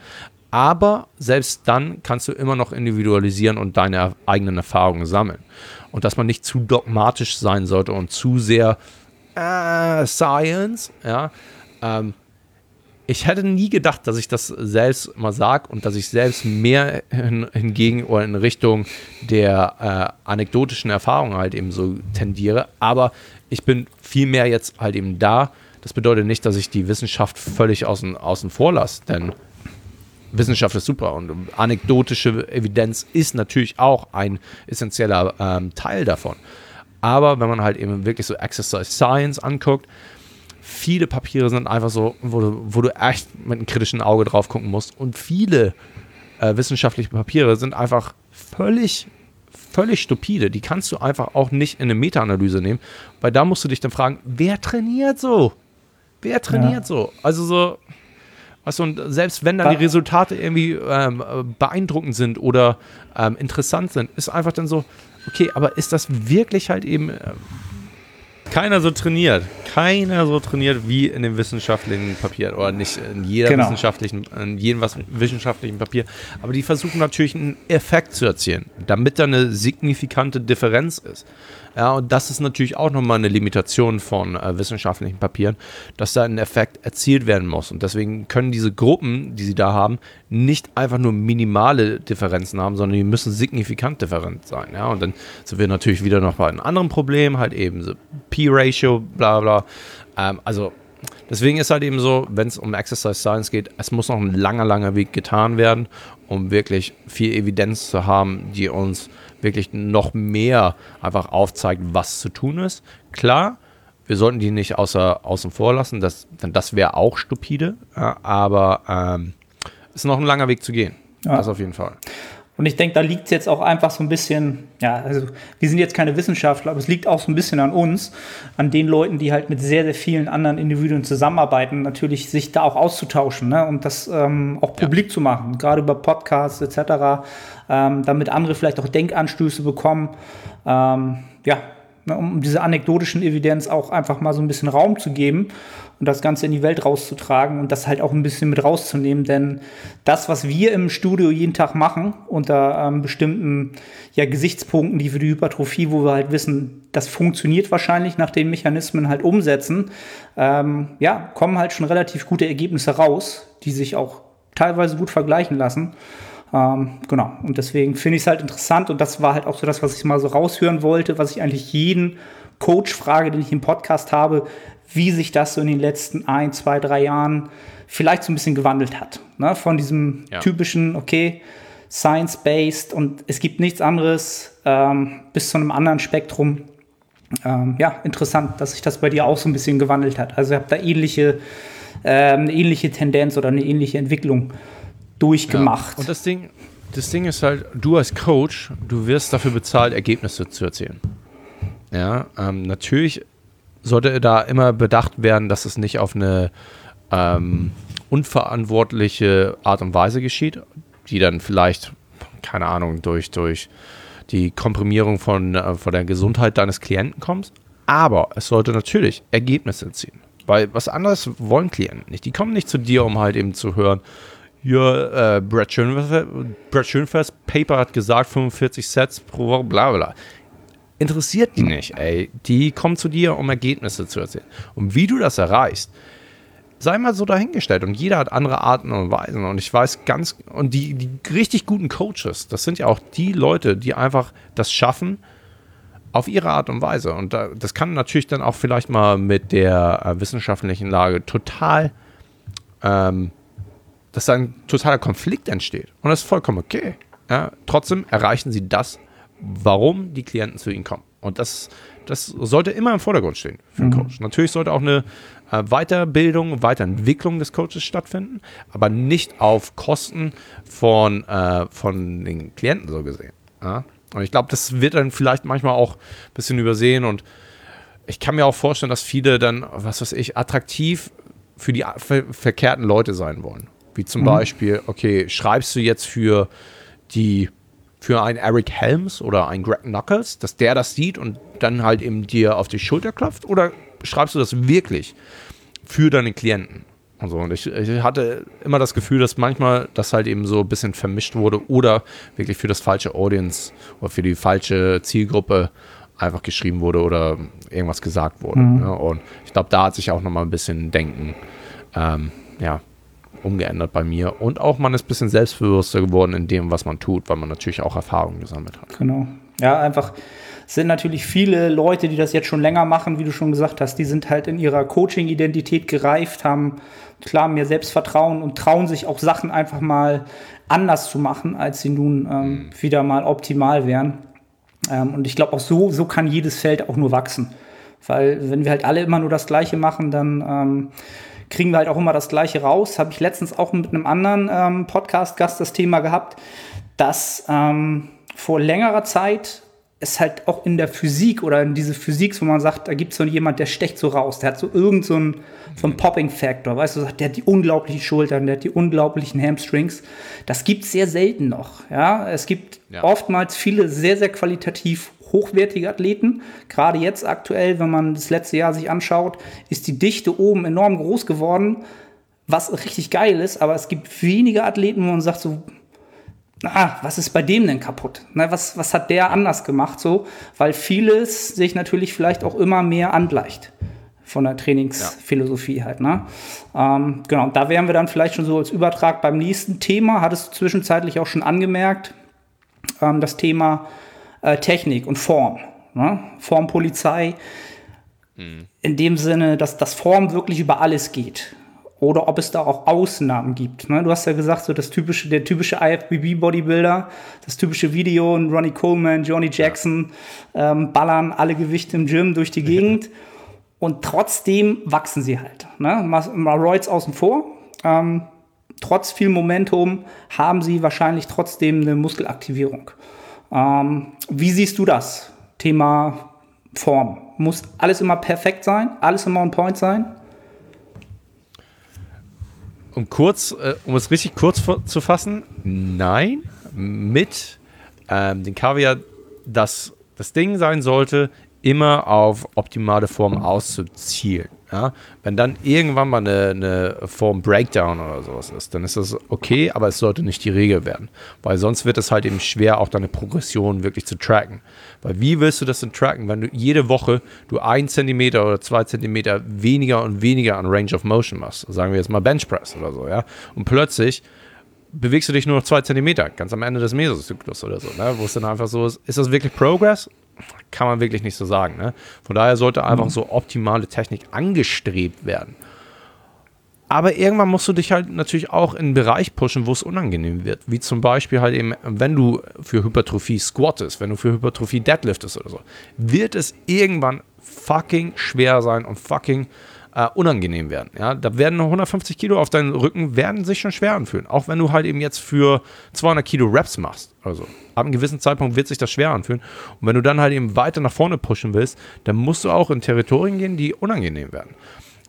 Aber selbst dann kannst du immer noch individualisieren und deine eigenen Erfahrungen sammeln. Und dass man nicht zu dogmatisch sein sollte und zu sehr äh, Science, ja. Ähm, ich hätte nie gedacht, dass ich das selbst mal sage und dass ich selbst mehr hin, hingegen oder in Richtung der äh, anekdotischen Erfahrungen halt eben so tendiere. Aber ich bin viel mehr jetzt halt eben da. Das bedeutet nicht, dass ich die Wissenschaft völlig außen, außen vor lasse, denn Wissenschaft ist super und anekdotische Evidenz ist natürlich auch ein essentieller ähm, Teil davon. Aber wenn man halt eben wirklich so Exercise Science anguckt, viele Papiere sind einfach so, wo du, wo du echt mit einem kritischen Auge drauf gucken musst. Und viele äh, wissenschaftliche Papiere sind einfach völlig, völlig stupide. Die kannst du einfach auch nicht in eine Meta-Analyse nehmen, weil da musst du dich dann fragen, wer trainiert so? Wer trainiert Ja. so? Also so, weißt du, und selbst wenn dann die Resultate irgendwie ähm, äh, beeindruckend sind oder ähm, interessant sind, ist einfach dann so, okay, aber ist das wirklich halt eben äh, keiner so trainiert. Keiner so trainiert wie in dem wissenschaftlichen Papier. Oder nicht in jeder Genau. wissenschaftlichen, in jedem was, wissenschaftlichen Papier. Aber die versuchen natürlich einen Effekt zu erzielen, damit da eine signifikante Differenz ist. Ja, und das ist natürlich auch nochmal eine Limitation von äh, wissenschaftlichen Papieren, dass da ein Effekt erzielt werden muss. Und deswegen können diese Gruppen, die sie da haben, nicht einfach nur minimale Differenzen haben, sondern die müssen signifikant different sein. Ja, und dann sind wir natürlich wieder noch bei einem anderen Problem, halt eben so P-Ratio, bla bla. Ähm, also deswegen ist halt eben so, wenn es um Exercise Science geht, es muss noch ein langer, langer Weg getan werden, um wirklich viel Evidenz zu haben, die uns wirklich noch mehr einfach aufzeigt, was zu tun ist. Klar, wir sollten die nicht außer, außen vor lassen, das, denn das wäre auch stupide, ja, aber ähm, ist noch ein langer Weg zu gehen. Ja. Das auf jeden Fall. Und ich denke, da liegt es jetzt auch einfach so ein bisschen, ja, also wir sind jetzt keine Wissenschaftler, aber es liegt auch so ein bisschen an uns, an den Leuten, die halt mit sehr, sehr vielen anderen Individuen zusammenarbeiten, natürlich sich da auch auszutauschen ne? und das ähm, auch publik zu machen, gerade über Podcasts etc., ähm, damit andere vielleicht auch Denkanstöße bekommen. Ähm, ja, ne, um diese anekdotischen Evidenz auch einfach mal so ein bisschen Raum zu geben und das Ganze in die Welt rauszutragen und das halt auch ein bisschen mit rauszunehmen. Denn das, was wir im Studio jeden Tag machen, unter ähm, bestimmten ja, Gesichtspunkten, die für die Hypertrophie, wo wir halt wissen, das funktioniert wahrscheinlich nach den Mechanismen halt umsetzen, ähm, ja, kommen halt schon relativ gute Ergebnisse raus, die sich auch teilweise gut vergleichen lassen. Ähm, genau. Und deswegen finde ich es halt interessant und das war halt auch so das, was ich mal so raushören wollte, was ich eigentlich jeden Coach frage, den ich im Podcast habe, wie sich das so in den letzten ein, zwei, drei Jahren vielleicht so ein bisschen gewandelt hat. Ne? Von diesem ja. typischen, okay, science-based und es gibt nichts anderes ähm, bis zu einem anderen Spektrum. Ähm, ja, interessant, dass sich das bei dir auch so ein bisschen gewandelt hat. Also ihr habt da ähnliche, äh, eine ähnliche Tendenz oder eine ähnliche Entwicklung durchgemacht. Ja. Und das Ding, das Ding ist halt, du als Coach, du wirst dafür bezahlt, Ergebnisse zu erzielen. Ja, ähm, natürlich sollte da immer bedacht werden, dass es nicht auf eine ähm, unverantwortliche Art und Weise geschieht, die dann vielleicht, keine Ahnung, durch, durch die Komprimierung von, äh, von der Gesundheit deines Klienten kommt. Aber es sollte natürlich Ergebnisse ziehen. Weil was anderes wollen Klienten nicht. Die kommen nicht zu dir, um halt eben zu hören, ja, äh, Brad, Schönfest Paper hat gesagt, 45 Sets pro Woche, bla bla interessiert die nicht, ey. Die kommen zu dir, um Ergebnisse zu erzählen. Und wie du das erreichst, sei mal so dahingestellt. Und jeder hat andere Arten und Weisen. Und ich weiß ganz, und die, die richtig guten Coaches, das sind ja auch die Leute, die einfach das schaffen, auf ihre Art und Weise. Und da, das kann natürlich dann auch vielleicht mal mit der äh, wissenschaftlichen Lage total, ähm, dass da ein totaler Konflikt entsteht. Und das ist vollkommen okay. Ja? Trotzdem erreichen sie das, warum die Klienten zu ihnen kommen. Und das, das sollte immer im Vordergrund stehen für einen mhm. Coach. Natürlich sollte auch eine äh, Weiterbildung, Weiterentwicklung des Coaches stattfinden, aber nicht auf Kosten von, äh, von den Klienten so gesehen. Ja? Und ich glaube, das wird dann vielleicht manchmal auch ein bisschen übersehen und ich kann mir auch vorstellen, dass viele dann, was weiß ich, attraktiv für die ver verkehrten Leute sein wollen. Wie zum mhm. Beispiel, okay, schreibst du jetzt für die für einen Eric Helms oder einen Greg Knuckles, dass der das sieht und dann halt eben dir auf die Schulter klopft? Oder schreibst du das wirklich für deine Klienten? Also, und ich, ich, hatte immer das Gefühl, dass manchmal das halt eben so ein bisschen vermischt wurde oder wirklich für das falsche Audience oder für die falsche Zielgruppe einfach geschrieben wurde oder irgendwas gesagt wurde. Mhm. Ja, und ich glaube, da hat sich auch nochmal ein bisschen Denken ähm, ja, umgeändert bei mir. Und auch man ist ein bisschen selbstbewusster geworden in dem, was man tut, weil man natürlich auch Erfahrungen gesammelt hat. Genau. Ja, einfach sind natürlich viele Leute, die das jetzt schon länger machen, wie du schon gesagt hast, die sind halt in ihrer Coaching-Identität gereift, haben klar mehr Selbstvertrauen und trauen sich auch Sachen einfach mal anders zu machen, als sie nun ähm, mhm. wieder mal optimal wären. Ähm, und ich glaube auch so, so kann jedes Feld auch nur wachsen. Weil wenn wir halt alle immer nur das Gleiche machen, dann ähm, kriegen wir halt auch immer das Gleiche raus. Habe ich letztens auch mit einem anderen ähm, Podcast-Gast das Thema gehabt, dass ähm, vor längerer Zeit es halt auch in der Physik oder in diese Physik, wo man sagt, da gibt es so jemand, der stecht so raus, der hat so irgend so einen, so einen Popping-Factor, weißt du, der hat die unglaublichen Schultern, der hat die unglaublichen Hamstrings. Das gibt es sehr selten noch. Ja, es gibt ja. oftmals viele sehr, sehr qualitativ hochwertige Athleten. Gerade jetzt aktuell, wenn man das letzte Jahr sich anschaut, ist die Dichte oben enorm groß geworden, was richtig geil ist, aber es gibt wenige Athleten, wo man sagt so, ah, was ist bei dem denn kaputt? Na, was, was hat der anders gemacht so? Weil vieles sich natürlich vielleicht auch immer mehr angleicht von der Trainingsphilosophie ja. halt. Ne? Ähm, genau, da wären wir dann vielleicht schon so als Übertrag beim nächsten Thema. Hattest du zwischenzeitlich auch schon angemerkt, ähm, das Thema äh, Technik und Form. Ne? Formpolizei. Mhm. In dem Sinne, dass das Form wirklich über alles geht. Oder ob es da auch Ausnahmen gibt. Ne? Du hast ja gesagt, so das typische, der typische IFBB-Bodybuilder, das typische Video, Ronnie Coleman, Johnny Jackson ja. ähm, ballern alle Gewichte im Gym durch die Gegend. Ja. [laughs] Und trotzdem wachsen sie halt. Ne? Mal außen vor. Ähm, trotz viel Momentum haben sie wahrscheinlich trotzdem eine Muskelaktivierung. Ähm, wie siehst du das? Thema Form. Muss alles immer perfekt sein? Alles immer on point sein? Um kurz, äh, um es richtig kurz zu fassen, nein, mit ähm, dem Kaviar, dass das Ding sein sollte, immer auf optimale Form auszuzielen. Ja? Wenn dann irgendwann mal eine, eine Form Breakdown oder sowas ist, dann ist das okay, aber es sollte nicht die Regel werden. Weil sonst wird es halt eben schwer, auch deine Progression wirklich zu tracken. Weil wie willst du das denn tracken, wenn du jede Woche du ein Zentimeter oder zwei Zentimeter weniger und weniger an Range of Motion machst? Sagen wir jetzt mal Bench Press oder so, ja? Und plötzlich bewegst du dich nur noch zwei Zentimeter, ganz am Ende des Mesozyklus oder so, ne? wo es dann einfach so ist, ist das wirklich Progress? Kann man wirklich nicht so sagen. Ne? Von daher sollte einfach mhm. so optimale Technik angestrebt werden. Aber irgendwann musst du dich halt natürlich auch in einen Bereich pushen, wo es unangenehm wird. Wie zum Beispiel halt eben, wenn du für Hypertrophie squattest, wenn du für Hypertrophie deadliftest oder so, wird es irgendwann fucking schwer sein und fucking äh, unangenehm werden. Ja? Da werden 150 Kilo auf deinen Rücken werden sich schon schwer anfühlen. Auch wenn du halt eben jetzt für 200 Kilo Reps machst. Also ab einem gewissen Zeitpunkt wird sich das schwer anfühlen. Und wenn du dann halt eben weiter nach vorne pushen willst, dann musst du auch in Territorien gehen, die unangenehm werden.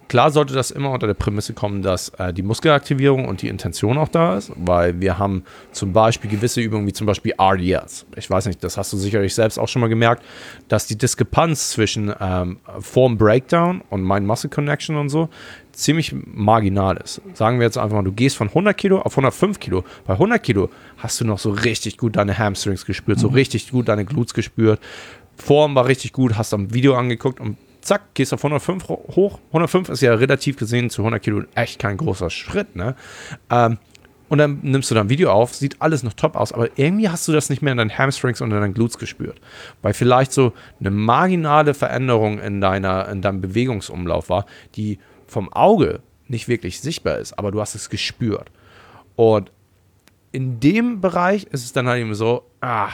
Klar sollte das immer unter der Prämisse kommen, dass äh, die Muskelaktivierung und die Intention auch da ist, weil wir haben zum Beispiel gewisse Übungen wie zum Beispiel RDLs. Ich weiß nicht, das hast du sicherlich selbst auch schon mal gemerkt, dass die Diskrepanz zwischen ähm, Form Breakdown und Mind Muscle Connection und so ziemlich marginal ist. Sagen wir jetzt einfach mal, du gehst von 100 Kilo auf 105 Kilo. Bei 100 Kilo hast du noch so richtig gut deine Hamstrings gespürt, so mhm. richtig gut deine Glutes gespürt. Form war richtig gut, hast am Video angeguckt und zack, gehst auf 105 hoch. 105 ist ja relativ gesehen zu 100 Kilo echt kein großer Schritt, ne? Ähm, und dann nimmst du dann ein Video auf, sieht alles noch top aus, aber irgendwie hast du das nicht mehr in deinen Hamstrings und in deinen Glutes gespürt. Weil vielleicht so eine marginale Veränderung in, deiner, in deinem Bewegungsumlauf war, die vom Auge nicht wirklich sichtbar ist, aber du hast es gespürt. Und in dem Bereich ist es dann halt eben so, ah,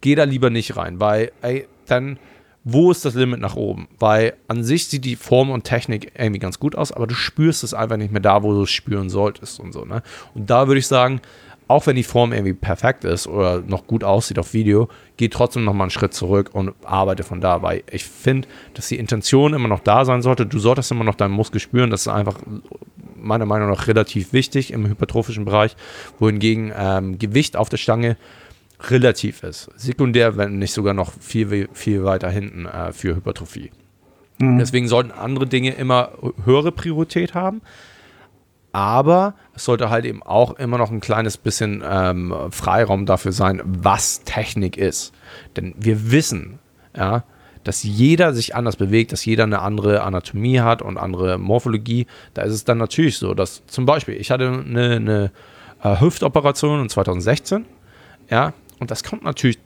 geh da lieber nicht rein, weil, ey, dann wo ist das Limit nach oben? Weil an sich sieht die Form und Technik irgendwie ganz gut aus, aber du spürst es einfach nicht mehr da, wo du es spüren solltest und so. Ne? Und da würde ich sagen, auch wenn die Form irgendwie perfekt ist oder noch gut aussieht auf Video, geh trotzdem nochmal einen Schritt zurück und arbeite von da, weil ich finde, dass die Intention immer noch da sein sollte. Du solltest immer noch deinen Muskel spüren, das ist einfach meiner Meinung nach relativ wichtig im hypertrophischen Bereich, wohingegen ähm, Gewicht auf der Stange relativ ist. Sekundär, wenn nicht sogar noch viel, viel weiter hinten äh, für Hypertrophie. Mhm. Deswegen sollten andere Dinge immer höhere Priorität haben. Aber es sollte halt eben auch immer noch ein kleines bisschen ähm, Freiraum dafür sein, was Technik ist. Denn wir wissen, ja, dass jeder sich anders bewegt, dass jeder eine andere Anatomie hat und andere Morphologie. Da ist es dann natürlich so, dass zum Beispiel, ich hatte eine, eine äh, Hüftoperation in 2016, ja, und das kommt natürlich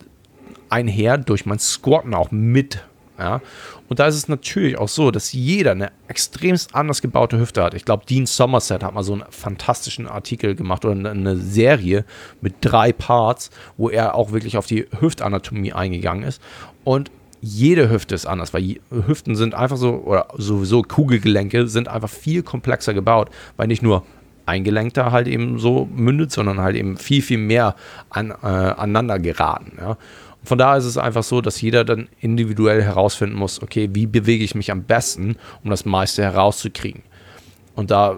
einher durch mein Squatten auch mit. Ja? Und da ist es natürlich auch so, dass jeder eine extremst anders gebaute Hüfte hat. Ich glaube, Dean Somerset hat mal so einen fantastischen Artikel gemacht oder eine Serie mit drei Parts, wo er auch wirklich auf die Hüftanatomie eingegangen ist. Und jede Hüfte ist anders, weil Hüften sind einfach so, oder sowieso Kugelgelenke sind einfach viel komplexer gebaut, weil nicht nur eingelenkter halt eben so mündet, sondern halt eben viel, viel mehr an, äh, aneinander geraten. Ja. von daher ist es einfach so, dass jeder dann individuell herausfinden muss, okay, wie bewege ich mich am besten, um das meiste herauszukriegen. Und da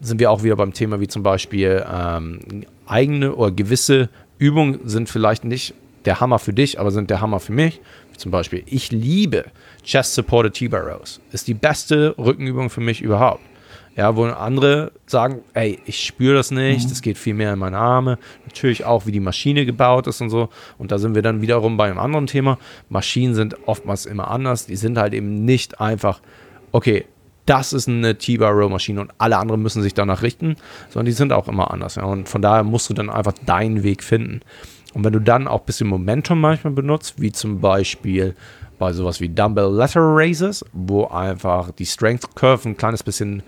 sind wir auch wieder beim Thema wie zum Beispiel ähm, eigene oder gewisse Übungen sind vielleicht nicht der Hammer für dich, aber sind der Hammer für mich. Zum Beispiel, ich liebe Chest Supported T-Bar Rows. Ist die beste Rückenübung für mich überhaupt. Ja, wo andere sagen, ey, ich spüre das nicht, mhm. das geht viel mehr in meine Arme. Natürlich auch, wie die Maschine gebaut ist und so. Und da sind wir dann wiederum bei einem anderen Thema. Maschinen sind oftmals immer anders. Die sind halt eben nicht einfach, okay, das ist eine T-Bar-Row-Maschine und alle anderen müssen sich danach richten, sondern die sind auch immer anders. Ja. Und von daher musst du dann einfach deinen Weg finden. Und wenn du dann auch ein bisschen Momentum manchmal benutzt, wie zum Beispiel bei sowas wie Dumbbell Letter Raises, wo einfach die Strength Curve ein kleines bisschen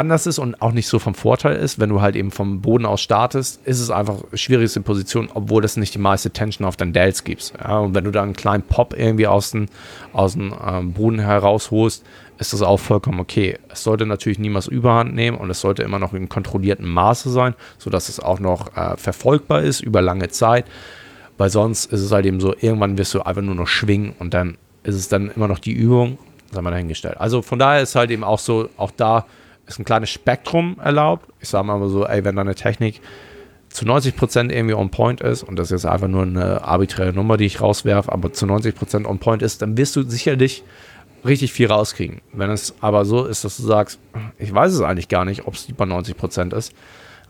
anders ist und auch nicht so vom Vorteil ist, wenn du halt eben vom Boden aus startest, ist es einfach schwierigste Position, obwohl das nicht die meiste Tension auf deinen Dells gibst. Ja, und wenn du da einen kleinen Pop irgendwie aus dem, aus dem ähm, Boden herausholst, ist das auch vollkommen okay. Es sollte natürlich niemals Überhand nehmen und es sollte immer noch in kontrolliertem Maße sein, sodass es auch noch äh, verfolgbar ist über lange Zeit, weil sonst ist es halt eben so, irgendwann wirst du einfach nur noch schwingen und dann ist es dann immer noch die Übung, sei mal dahingestellt. Also von daher ist halt eben auch so, auch da ist ein kleines Spektrum erlaubt. Ich sage mal so, ey, wenn deine Technik zu 90% irgendwie on point ist, und das ist einfach nur eine arbiträre Nummer, die ich rauswerfe, aber zu 90% on point ist, dann wirst du sicherlich richtig viel rauskriegen. Wenn es aber so ist, dass du sagst, ich weiß es eigentlich gar nicht, ob es bei 90% ist,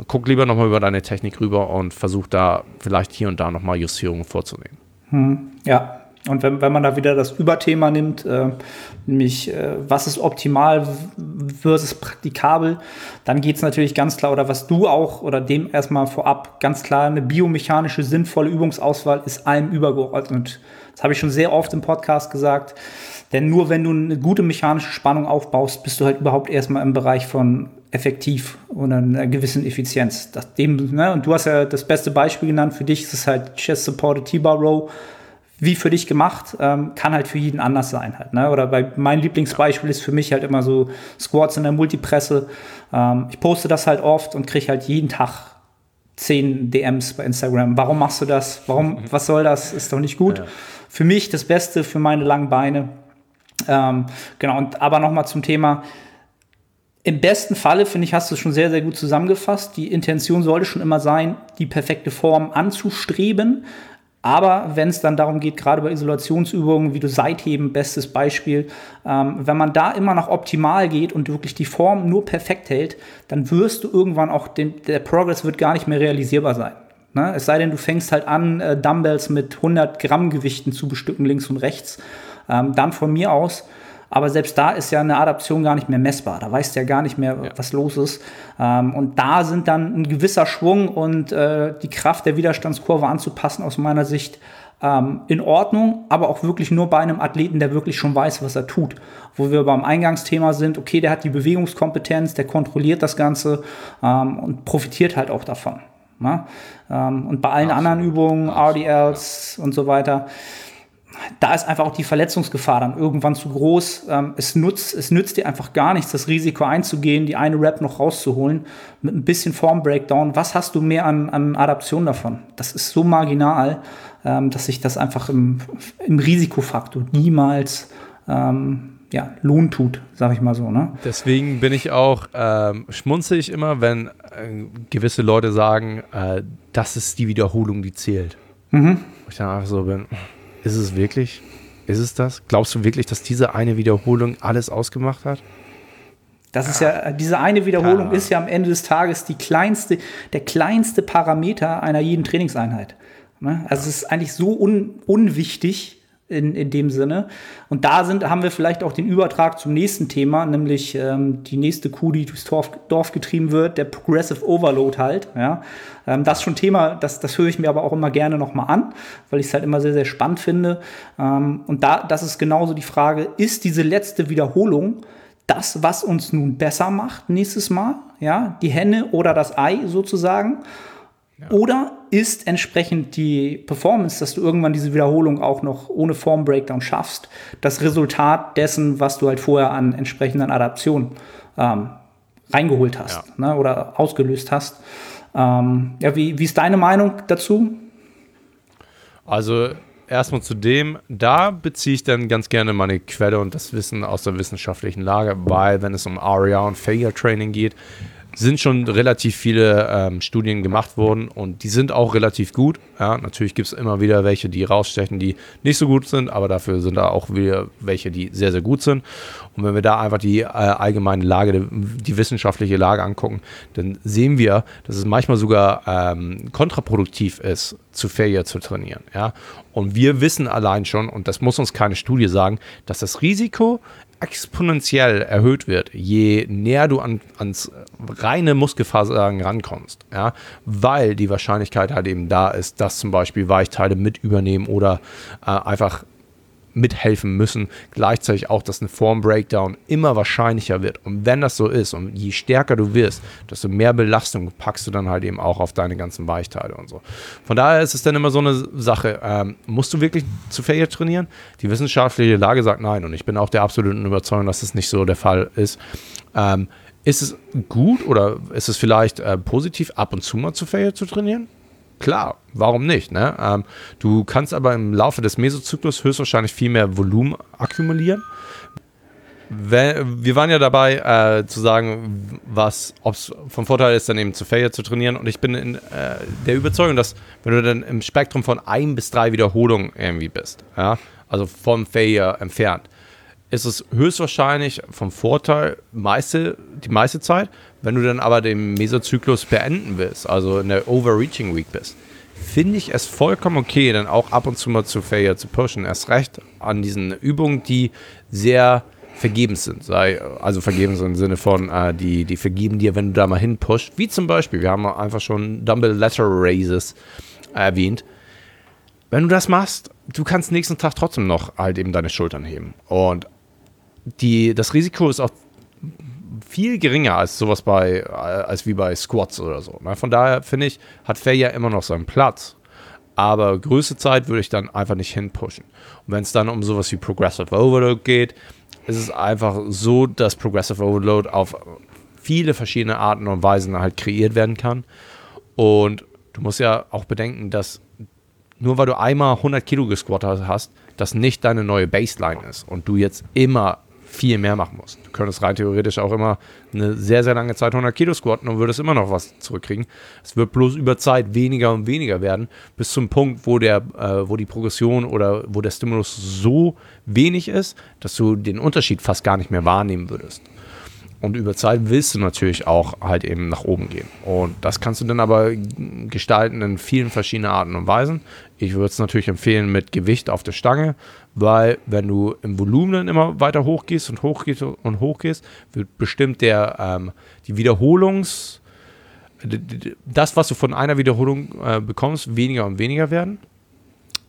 guck lieber nochmal über deine Technik rüber und versuch da vielleicht hier und da nochmal Justierungen vorzunehmen. Hm, ja, und wenn, wenn man da wieder das Überthema nimmt, äh, nämlich äh, was ist optimal versus praktikabel, dann geht es natürlich ganz klar, oder was du auch, oder dem erstmal vorab, ganz klar, eine biomechanische, sinnvolle Übungsauswahl ist allem übergeordnet. Das habe ich schon sehr oft im Podcast gesagt. Denn nur wenn du eine gute mechanische Spannung aufbaust, bist du halt überhaupt erstmal im Bereich von effektiv und einer gewissen Effizienz. Das, dem, ne? Und du hast ja das beste Beispiel genannt. Für dich ist es halt Chest Supported T-Bar Row wie für dich gemacht, ähm, kann halt für jeden anders sein halt. Ne? Oder bei mein Lieblingsbeispiel ist für mich halt immer so Squats in der Multipresse. Ähm, ich poste das halt oft und kriege halt jeden Tag zehn DMs bei Instagram. Warum machst du das? Warum? Was soll das? Ist doch nicht gut. Ja. Für mich das Beste für meine langen Beine. Ähm, genau. Und aber noch mal zum Thema. Im besten Falle, finde ich, hast du es schon sehr, sehr gut zusammengefasst. Die Intention sollte schon immer sein, die perfekte Form anzustreben. Aber wenn es dann darum geht, gerade bei Isolationsübungen, wie du Seitheben, bestes Beispiel, ähm, wenn man da immer noch optimal geht und wirklich die Form nur perfekt hält, dann wirst du irgendwann auch, den, der Progress wird gar nicht mehr realisierbar sein. Ne? Es sei denn, du fängst halt an, äh, Dumbbells mit 100 Gramm Gewichten zu bestücken, links und rechts. Ähm, dann von mir aus aber selbst da ist ja eine Adaption gar nicht mehr messbar. Da weißt du ja gar nicht mehr, ja. was los ist. Ähm, und da sind dann ein gewisser Schwung und äh, die Kraft der Widerstandskurve anzupassen, aus meiner Sicht ähm, in Ordnung, aber auch wirklich nur bei einem Athleten, der wirklich schon weiß, was er tut. Wo wir beim Eingangsthema sind, okay, der hat die Bewegungskompetenz, der kontrolliert das Ganze ähm, und profitiert halt auch davon. Ne? Ähm, und bei allen Absolut. anderen Übungen, RDLs ja. und so weiter, da ist einfach auch die Verletzungsgefahr dann irgendwann zu groß. Ähm, es, nutzt, es nützt dir einfach gar nichts, das Risiko einzugehen, die eine Rap noch rauszuholen mit ein bisschen Form-Breakdown. Was hast du mehr an, an Adaption davon? Das ist so marginal, ähm, dass sich das einfach im, im Risikofaktor niemals ähm, ja, Lohn tut, sag ich mal so. Ne? Deswegen bin ich auch, ähm, schmunzel ich immer, wenn äh, gewisse Leute sagen, äh, das ist die Wiederholung, die zählt. Mhm. ich dann einfach so bin, ist es wirklich? Ist es das? Glaubst du wirklich, dass diese eine Wiederholung alles ausgemacht hat? Das ist ja, diese eine Wiederholung ja. ist ja am Ende des Tages die kleinste, der kleinste Parameter einer jeden Trainingseinheit. Ne? Also es ist eigentlich so un, unwichtig, in, in dem Sinne. Und da sind, haben wir vielleicht auch den Übertrag zum nächsten Thema, nämlich ähm, die nächste Kuh, die durchs Dorf, Dorf getrieben wird, der Progressive Overload halt. Ja. Ähm, das ist schon Thema, das, das höre ich mir aber auch immer gerne nochmal an, weil ich es halt immer sehr, sehr spannend finde. Ähm, und da, das ist genauso die Frage, ist diese letzte Wiederholung das, was uns nun besser macht nächstes Mal? Ja, die Henne oder das Ei sozusagen? Oder ist entsprechend die Performance, dass du irgendwann diese Wiederholung auch noch ohne Form-Breakdown schaffst, das Resultat dessen, was du halt vorher an entsprechenden Adaptionen ähm, reingeholt hast ja. ne, oder ausgelöst hast. Ähm, ja, wie, wie ist deine Meinung dazu? Also erstmal zu dem, da beziehe ich dann ganz gerne meine Quelle und das Wissen aus der wissenschaftlichen Lage, weil wenn es um ARIA und Failure Training geht, sind schon relativ viele ähm, Studien gemacht worden und die sind auch relativ gut. Ja, natürlich gibt es immer wieder welche, die rausstechen, die nicht so gut sind, aber dafür sind da auch wieder welche, die sehr, sehr gut sind. Und wenn wir da einfach die äh, allgemeine Lage, die wissenschaftliche Lage angucken, dann sehen wir, dass es manchmal sogar ähm, kontraproduktiv ist, zu Failure zu trainieren. Ja? Und wir wissen allein schon, und das muss uns keine Studie sagen, dass das Risiko exponentiell erhöht wird, je näher du an, ans reine Muskelversagen rankommst. Ja? Weil die Wahrscheinlichkeit halt eben da ist, dass zum Beispiel Weichteile mit übernehmen oder äh, einfach mithelfen müssen. Gleichzeitig auch, dass ein Form-Breakdown immer wahrscheinlicher wird. Und wenn das so ist und je stärker du wirst, desto mehr Belastung packst du dann halt eben auch auf deine ganzen Weichteile und so. Von daher ist es dann immer so eine Sache, ähm, musst du wirklich zu Failure trainieren? Die wissenschaftliche Lage sagt nein und ich bin auch der absoluten Überzeugung, dass das nicht so der Fall ist. Ähm, ist es gut oder ist es vielleicht äh, positiv, ab und zu mal zu Failure zu trainieren? Klar, warum nicht? Ne? Ähm, du kannst aber im Laufe des Mesozyklus höchstwahrscheinlich viel mehr Volumen akkumulieren. wir waren ja dabei äh, zu sagen, was, ob es vom Vorteil ist, dann eben zu Failure zu trainieren. Und ich bin in äh, der Überzeugung, dass wenn du dann im Spektrum von ein bis drei Wiederholungen irgendwie bist, ja, also vom Failure entfernt, ist es höchstwahrscheinlich vom Vorteil meiste, die meiste Zeit. Wenn du dann aber den Mesozyklus beenden willst, also in der Overreaching Week bist, finde ich es vollkommen okay, dann auch ab und zu mal zu Failure zu pushen. Erst recht an diesen Übungen, die sehr vergebens sind. Sei, also vergebens im Sinne von, äh, die, die vergeben dir, wenn du da mal hinpusht. Wie zum Beispiel, wir haben einfach schon Dumbbell Letter Raises erwähnt. Wenn du das machst, du kannst nächsten Tag trotzdem noch halt eben deine Schultern heben. Und die, das Risiko ist auch viel geringer als sowas bei, als wie bei Squats oder so. Ne? Von daher finde ich, hat Fair immer noch seinen Platz. Aber größte Zeit würde ich dann einfach nicht hinpushen. Und wenn es dann um sowas wie Progressive Overload geht, ist es einfach so, dass Progressive Overload auf viele verschiedene Arten und Weisen halt kreiert werden kann. Und du musst ja auch bedenken, dass nur weil du einmal 100 Kilo gesquattet hast, das nicht deine neue Baseline ist und du jetzt immer viel mehr machen musst. Du könntest rein theoretisch auch immer eine sehr, sehr lange Zeit 100 Kilo squatten und würdest immer noch was zurückkriegen. Es wird bloß über Zeit weniger und weniger werden, bis zum Punkt, wo, der, äh, wo die Progression oder wo der Stimulus so wenig ist, dass du den Unterschied fast gar nicht mehr wahrnehmen würdest. Und über Zeit willst du natürlich auch halt eben nach oben gehen. Und das kannst du dann aber gestalten in vielen verschiedenen Arten und Weisen. Ich würde es natürlich empfehlen mit Gewicht auf der Stange, weil wenn du im Volumen dann immer weiter hochgehst und hochgehst und hochgehst, wird bestimmt der, ähm, die Wiederholungs- das, was du von einer Wiederholung äh, bekommst, weniger und weniger werden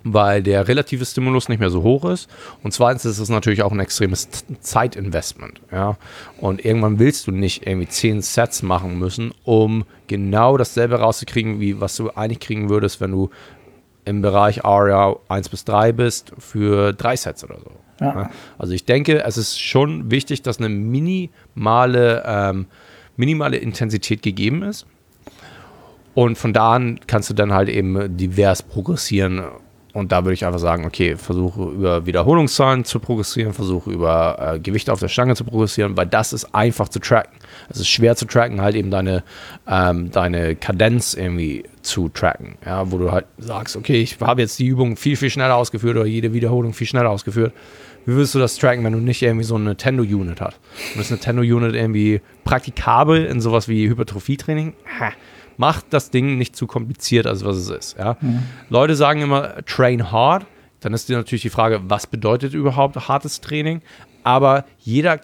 weil der relative Stimulus nicht mehr so hoch ist. Und zweitens ist es natürlich auch ein extremes Zeitinvestment. Ja? Und irgendwann willst du nicht irgendwie zehn Sets machen müssen, um genau dasselbe rauszukriegen, wie was du eigentlich kriegen würdest, wenn du im Bereich Aria 1 bis 3 bist für drei Sets oder so. Ja. Also ich denke, es ist schon wichtig, dass eine minimale, ähm, minimale Intensität gegeben ist. Und von da an kannst du dann halt eben divers progressieren und da würde ich einfach sagen, okay, versuche über Wiederholungszahlen zu progressieren, versuche über äh, Gewicht auf der Stange zu progressieren, weil das ist einfach zu tracken. Es ist schwer zu tracken, halt eben deine, ähm, deine Kadenz irgendwie zu tracken. Ja, wo du halt sagst, okay, ich habe jetzt die Übung viel, viel schneller ausgeführt oder jede Wiederholung viel schneller ausgeführt. Wie willst du das tracken, wenn du nicht irgendwie so eine Nintendo-Unit hast? Und ist eine Nintendo-Unit irgendwie praktikabel in sowas wie Hypertrophie-Training? Ha macht das Ding nicht zu kompliziert, als was es ist. Ja? Mhm. Leute sagen immer, train hard. Dann ist dir natürlich die Frage, was bedeutet überhaupt hartes Training? Aber jeder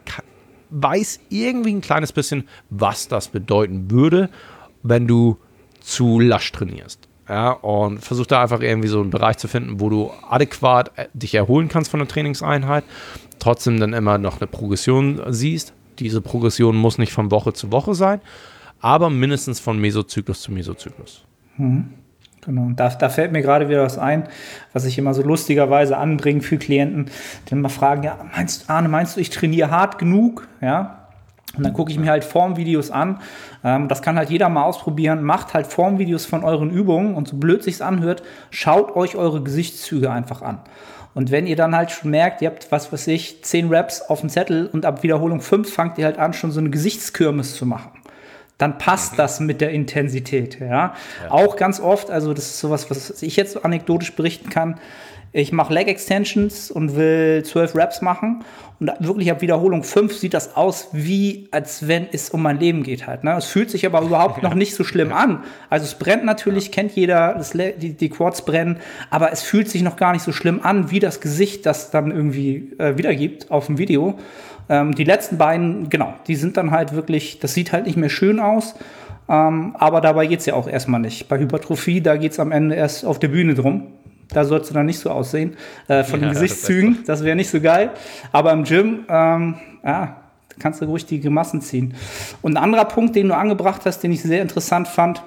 weiß irgendwie ein kleines bisschen, was das bedeuten würde, wenn du zu lasch trainierst. Ja, und versuch da einfach irgendwie so einen Bereich zu finden, wo du adäquat äh, dich erholen kannst von der Trainingseinheit, trotzdem dann immer noch eine Progression siehst. Diese Progression muss nicht von Woche zu Woche sein, aber mindestens von Mesozyklus zu Mesozyklus. Mhm. Genau, da, da, fällt mir gerade wieder was ein, was ich immer so lustigerweise anbringe für Klienten, die immer fragen, ja, meinst, Arne, meinst du, ich trainiere hart genug? Ja, und dann gucke ich mir halt Formvideos an. Ähm, das kann halt jeder mal ausprobieren. Macht halt Formvideos von euren Übungen und so blöd sich's anhört, schaut euch eure Gesichtszüge einfach an. Und wenn ihr dann halt schon merkt, ihr habt, was weiß ich, 10 Reps auf dem Zettel und ab Wiederholung 5 fangt ihr halt an, schon so eine Gesichtskirmes zu machen dann passt mhm. das mit der Intensität. Ja? ja? Auch ganz oft, also das ist sowas, was ich jetzt so anekdotisch berichten kann. Ich mache Leg Extensions und will zwölf Reps machen und wirklich ab Wiederholung fünf sieht das aus, wie als wenn es um mein Leben geht halt. Ne? Es fühlt sich aber überhaupt [laughs] noch nicht so schlimm an. Also es brennt natürlich, kennt jeder, die, die Quads brennen, aber es fühlt sich noch gar nicht so schlimm an, wie das Gesicht das dann irgendwie äh, wiedergibt auf dem Video. Ähm, die letzten beiden, genau, die sind dann halt wirklich, das sieht halt nicht mehr schön aus. Ähm, aber dabei geht es ja auch erstmal nicht. Bei Hypertrophie, da geht es am Ende erst auf der Bühne drum. Da sollst du dann nicht so aussehen äh, von ja, den Gesichtszügen. Das wäre nicht so geil. Aber im Gym, ähm, ja, kannst du ruhig die Gemassen ziehen. Und ein anderer Punkt, den du angebracht hast, den ich sehr interessant fand,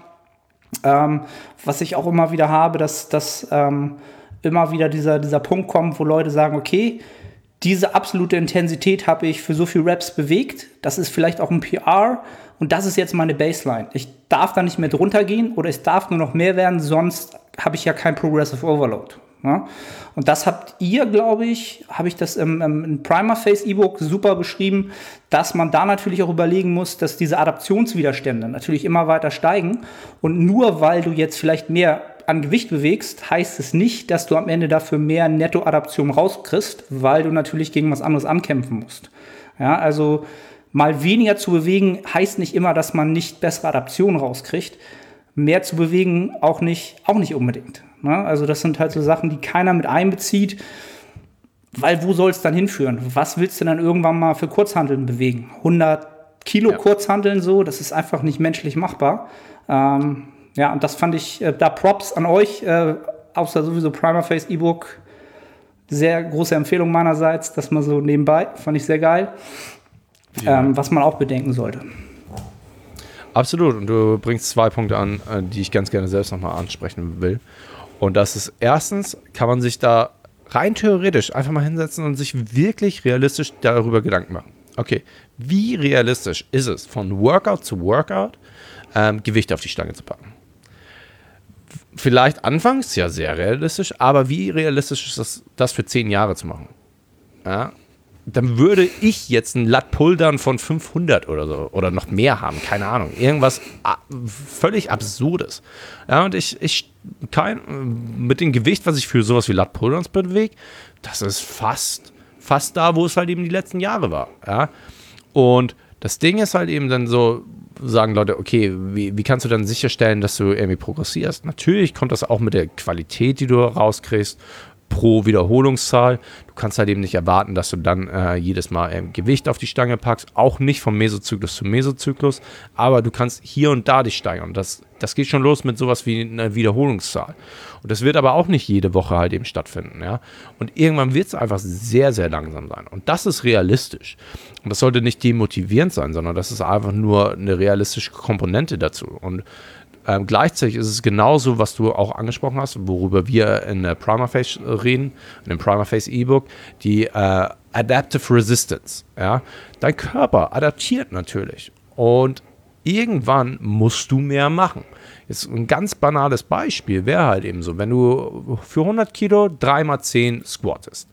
ähm, was ich auch immer wieder habe, dass, dass ähm, immer wieder dieser, dieser Punkt kommt, wo Leute sagen, okay, diese absolute Intensität habe ich für so viel Raps bewegt. Das ist vielleicht auch ein PR und das ist jetzt meine Baseline. Ich darf da nicht mehr drunter gehen oder es darf nur noch mehr werden, sonst habe ich ja kein Progressive Overload. Ne? Und das habt ihr, glaube ich, habe ich das im, im Primer Face E-Book super beschrieben, dass man da natürlich auch überlegen muss, dass diese Adaptionswiderstände natürlich immer weiter steigen. Und nur weil du jetzt vielleicht mehr an Gewicht bewegst, heißt es nicht, dass du am Ende dafür mehr Nettoadaption rauskriegst, weil du natürlich gegen was anderes ankämpfen musst. Ja, also mal weniger zu bewegen heißt nicht immer, dass man nicht bessere Adaption rauskriegt. Mehr zu bewegen auch nicht, auch nicht unbedingt. Ne? Also das sind halt so Sachen, die keiner mit einbezieht. Weil wo soll es dann hinführen? Was willst du dann irgendwann mal für Kurzhandeln bewegen? 100 Kilo ja. Kurzhandeln so, das ist einfach nicht menschlich machbar. Ähm, ja, und das fand ich, äh, da Props an euch, äh, außer sowieso Primer Face E-Book. Sehr große Empfehlung meinerseits, das mal so nebenbei, fand ich sehr geil. Ja. Ähm, was man auch bedenken sollte. Absolut. Und du bringst zwei Punkte an, äh, die ich ganz gerne selbst nochmal ansprechen will. Und das ist erstens, kann man sich da rein theoretisch einfach mal hinsetzen und sich wirklich realistisch darüber Gedanken machen. Okay, wie realistisch ist es, von Workout zu Workout ähm, Gewicht auf die Stange zu packen? Vielleicht anfangs ja sehr realistisch, aber wie realistisch ist das, das für zehn Jahre zu machen? Ja, dann würde ich jetzt ein Lat Puldern von 500 oder so oder noch mehr haben, keine Ahnung, irgendwas völlig absurdes. Ja, und ich, ich kein, mit dem Gewicht, was ich für sowas wie Lat Puldern bewege, das ist fast, fast da, wo es halt eben die letzten Jahre war. Ja, und das Ding ist halt eben dann so, sagen Leute, okay, wie, wie kannst du dann sicherstellen, dass du irgendwie progressierst? Natürlich kommt das auch mit der Qualität, die du rauskriegst pro Wiederholungszahl. Du kannst halt eben nicht erwarten, dass du dann äh, jedes Mal ähm, Gewicht auf die Stange packst, auch nicht vom Mesozyklus zu Mesozyklus, aber du kannst hier und da dich steigern. Das, das geht schon los mit sowas wie einer Wiederholungszahl. Und das wird aber auch nicht jede Woche halt eben stattfinden. Ja? Und irgendwann wird es einfach sehr, sehr langsam sein. Und das ist realistisch. Und das sollte nicht demotivierend sein, sondern das ist einfach nur eine realistische Komponente dazu. Und ähm, gleichzeitig ist es genauso, was du auch angesprochen hast, worüber wir in der Primer Face reden, in dem Primer Face E-Book, die äh, Adaptive Resistance. Ja? Dein Körper adaptiert natürlich und irgendwann musst du mehr machen. Jetzt ein ganz banales Beispiel wäre halt eben so, wenn du für 100 Kilo 3x10 squattest.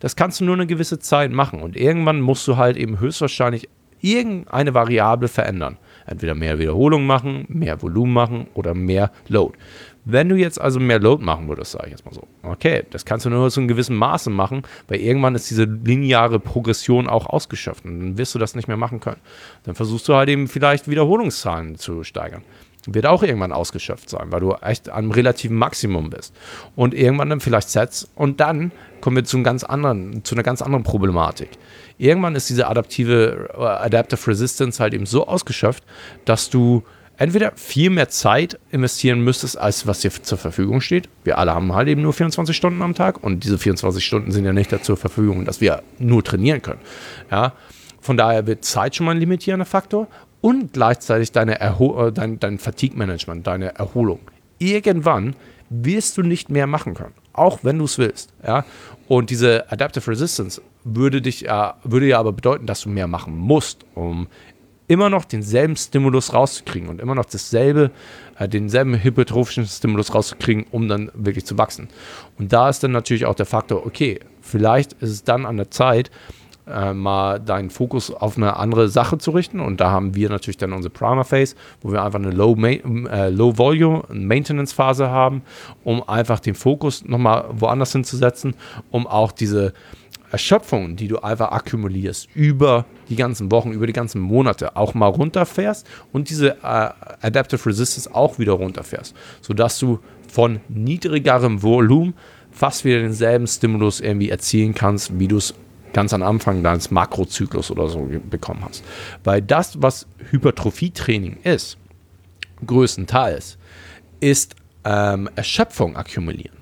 Das kannst du nur eine gewisse Zeit machen und irgendwann musst du halt eben höchstwahrscheinlich irgendeine Variable verändern. Entweder mehr Wiederholung machen, mehr Volumen machen oder mehr Load. Wenn du jetzt also mehr Load machen würdest, sage ich jetzt mal so, okay, das kannst du nur zu einem gewissen Maße machen, weil irgendwann ist diese lineare Progression auch ausgeschöpft und dann wirst du das nicht mehr machen können. Dann versuchst du halt eben vielleicht Wiederholungszahlen zu steigern wird auch irgendwann ausgeschöpft sein, weil du echt am relativen Maximum bist. Und irgendwann dann vielleicht Sets und dann kommen wir zu, einem ganz anderen, zu einer ganz anderen Problematik. Irgendwann ist diese adaptive uh, Adaptive Resistance halt eben so ausgeschöpft, dass du entweder viel mehr Zeit investieren müsstest, als was dir zur Verfügung steht. Wir alle haben halt eben nur 24 Stunden am Tag und diese 24 Stunden sind ja nicht dazu zur Verfügung, dass wir nur trainieren können. Ja, von daher wird Zeit schon mal ein limitierender Faktor und gleichzeitig deine Erho äh, dein, dein Fatigue-Management, deine Erholung. Irgendwann wirst du nicht mehr machen können, auch wenn du es willst. Ja? Und diese Adaptive Resistance würde, dich, äh, würde ja aber bedeuten, dass du mehr machen musst, um immer noch denselben Stimulus rauszukriegen und immer noch dasselbe, äh, denselben hypertrophischen Stimulus rauszukriegen, um dann wirklich zu wachsen. Und da ist dann natürlich auch der Faktor, okay, vielleicht ist es dann an der Zeit, äh, mal deinen Fokus auf eine andere Sache zu richten. Und da haben wir natürlich dann unsere Primer Phase, wo wir einfach eine Low, äh, Low Volume Maintenance Phase haben, um einfach den Fokus nochmal woanders hinzusetzen, um auch diese Erschöpfung, die du einfach akkumulierst über die ganzen Wochen, über die ganzen Monate auch mal runterfährst und diese äh, Adaptive Resistance auch wieder runterfährst, sodass du von niedrigerem Volumen fast wieder denselben Stimulus irgendwie erzielen kannst, wie du es ganz am Anfang deines Makrozyklus oder so bekommen hast. Weil das, was Hypertrophietraining ist, größtenteils, ist ähm, Erschöpfung akkumulieren.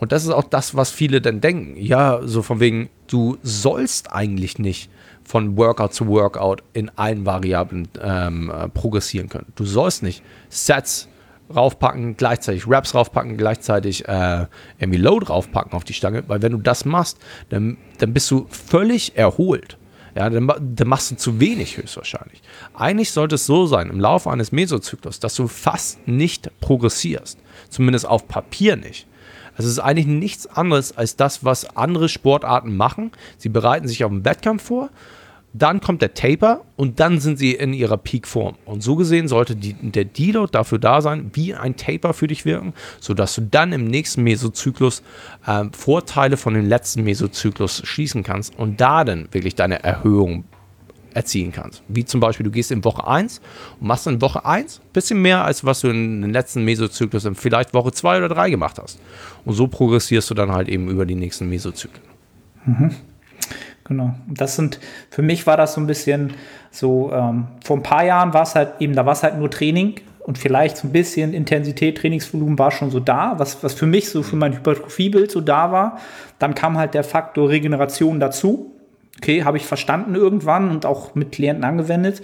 Und das ist auch das, was viele dann denken. Ja, so von wegen, du sollst eigentlich nicht von Workout zu Workout in allen Variablen ähm, äh, progressieren können. Du sollst nicht Sets raufpacken, gleichzeitig Raps raufpacken, gleichzeitig äh, irgendwie Load raufpacken auf die Stange, weil wenn du das machst, dann, dann bist du völlig erholt. Ja, dann, dann machst du zu wenig höchstwahrscheinlich. Eigentlich sollte es so sein, im Laufe eines Mesozyklus, dass du fast nicht progressierst. Zumindest auf Papier nicht. Es ist eigentlich nichts anderes als das, was andere Sportarten machen. Sie bereiten sich auf den Wettkampf vor, dann kommt der Taper und dann sind sie in ihrer Peak-Form. Und so gesehen sollte die, der Deload dafür da sein, wie ein Taper für dich wirken, sodass du dann im nächsten Mesozyklus äh, Vorteile von dem letzten Mesozyklus schließen kannst und da dann wirklich deine Erhöhung erzielen kannst. Wie zum Beispiel, du gehst in Woche 1 und machst in Woche 1 ein bisschen mehr, als was du in den letzten Mesozyklus in vielleicht Woche 2 oder 3 gemacht hast. Und so progressierst du dann halt eben über die nächsten Mesozyklen. Mhm. Genau. Das sind, für mich war das so ein bisschen so, ähm, vor ein paar Jahren war es halt eben, da war es halt nur Training und vielleicht so ein bisschen Intensität, Trainingsvolumen war schon so da, was, was für mich so für mein Hypertrophiebild so da war. Dann kam halt der Faktor Regeneration dazu. Okay, habe ich verstanden irgendwann und auch mit Klienten angewendet.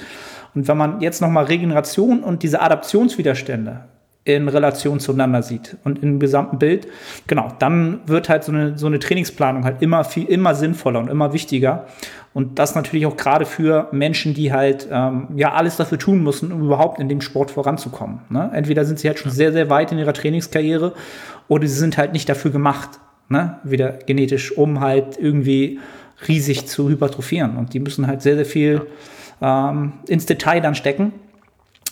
Und wenn man jetzt nochmal Regeneration und diese Adaptionswiderstände in Relation zueinander sieht und im gesamten Bild, genau, dann wird halt so eine, so eine Trainingsplanung halt immer viel, immer sinnvoller und immer wichtiger. Und das natürlich auch gerade für Menschen, die halt ähm, ja alles dafür tun müssen, um überhaupt in dem Sport voranzukommen. Ne? Entweder sind sie halt schon sehr, sehr weit in ihrer Trainingskarriere oder sie sind halt nicht dafür gemacht, ne? wieder genetisch, um halt irgendwie riesig zu hypertrophieren. Und die müssen halt sehr, sehr viel ähm, ins Detail dann stecken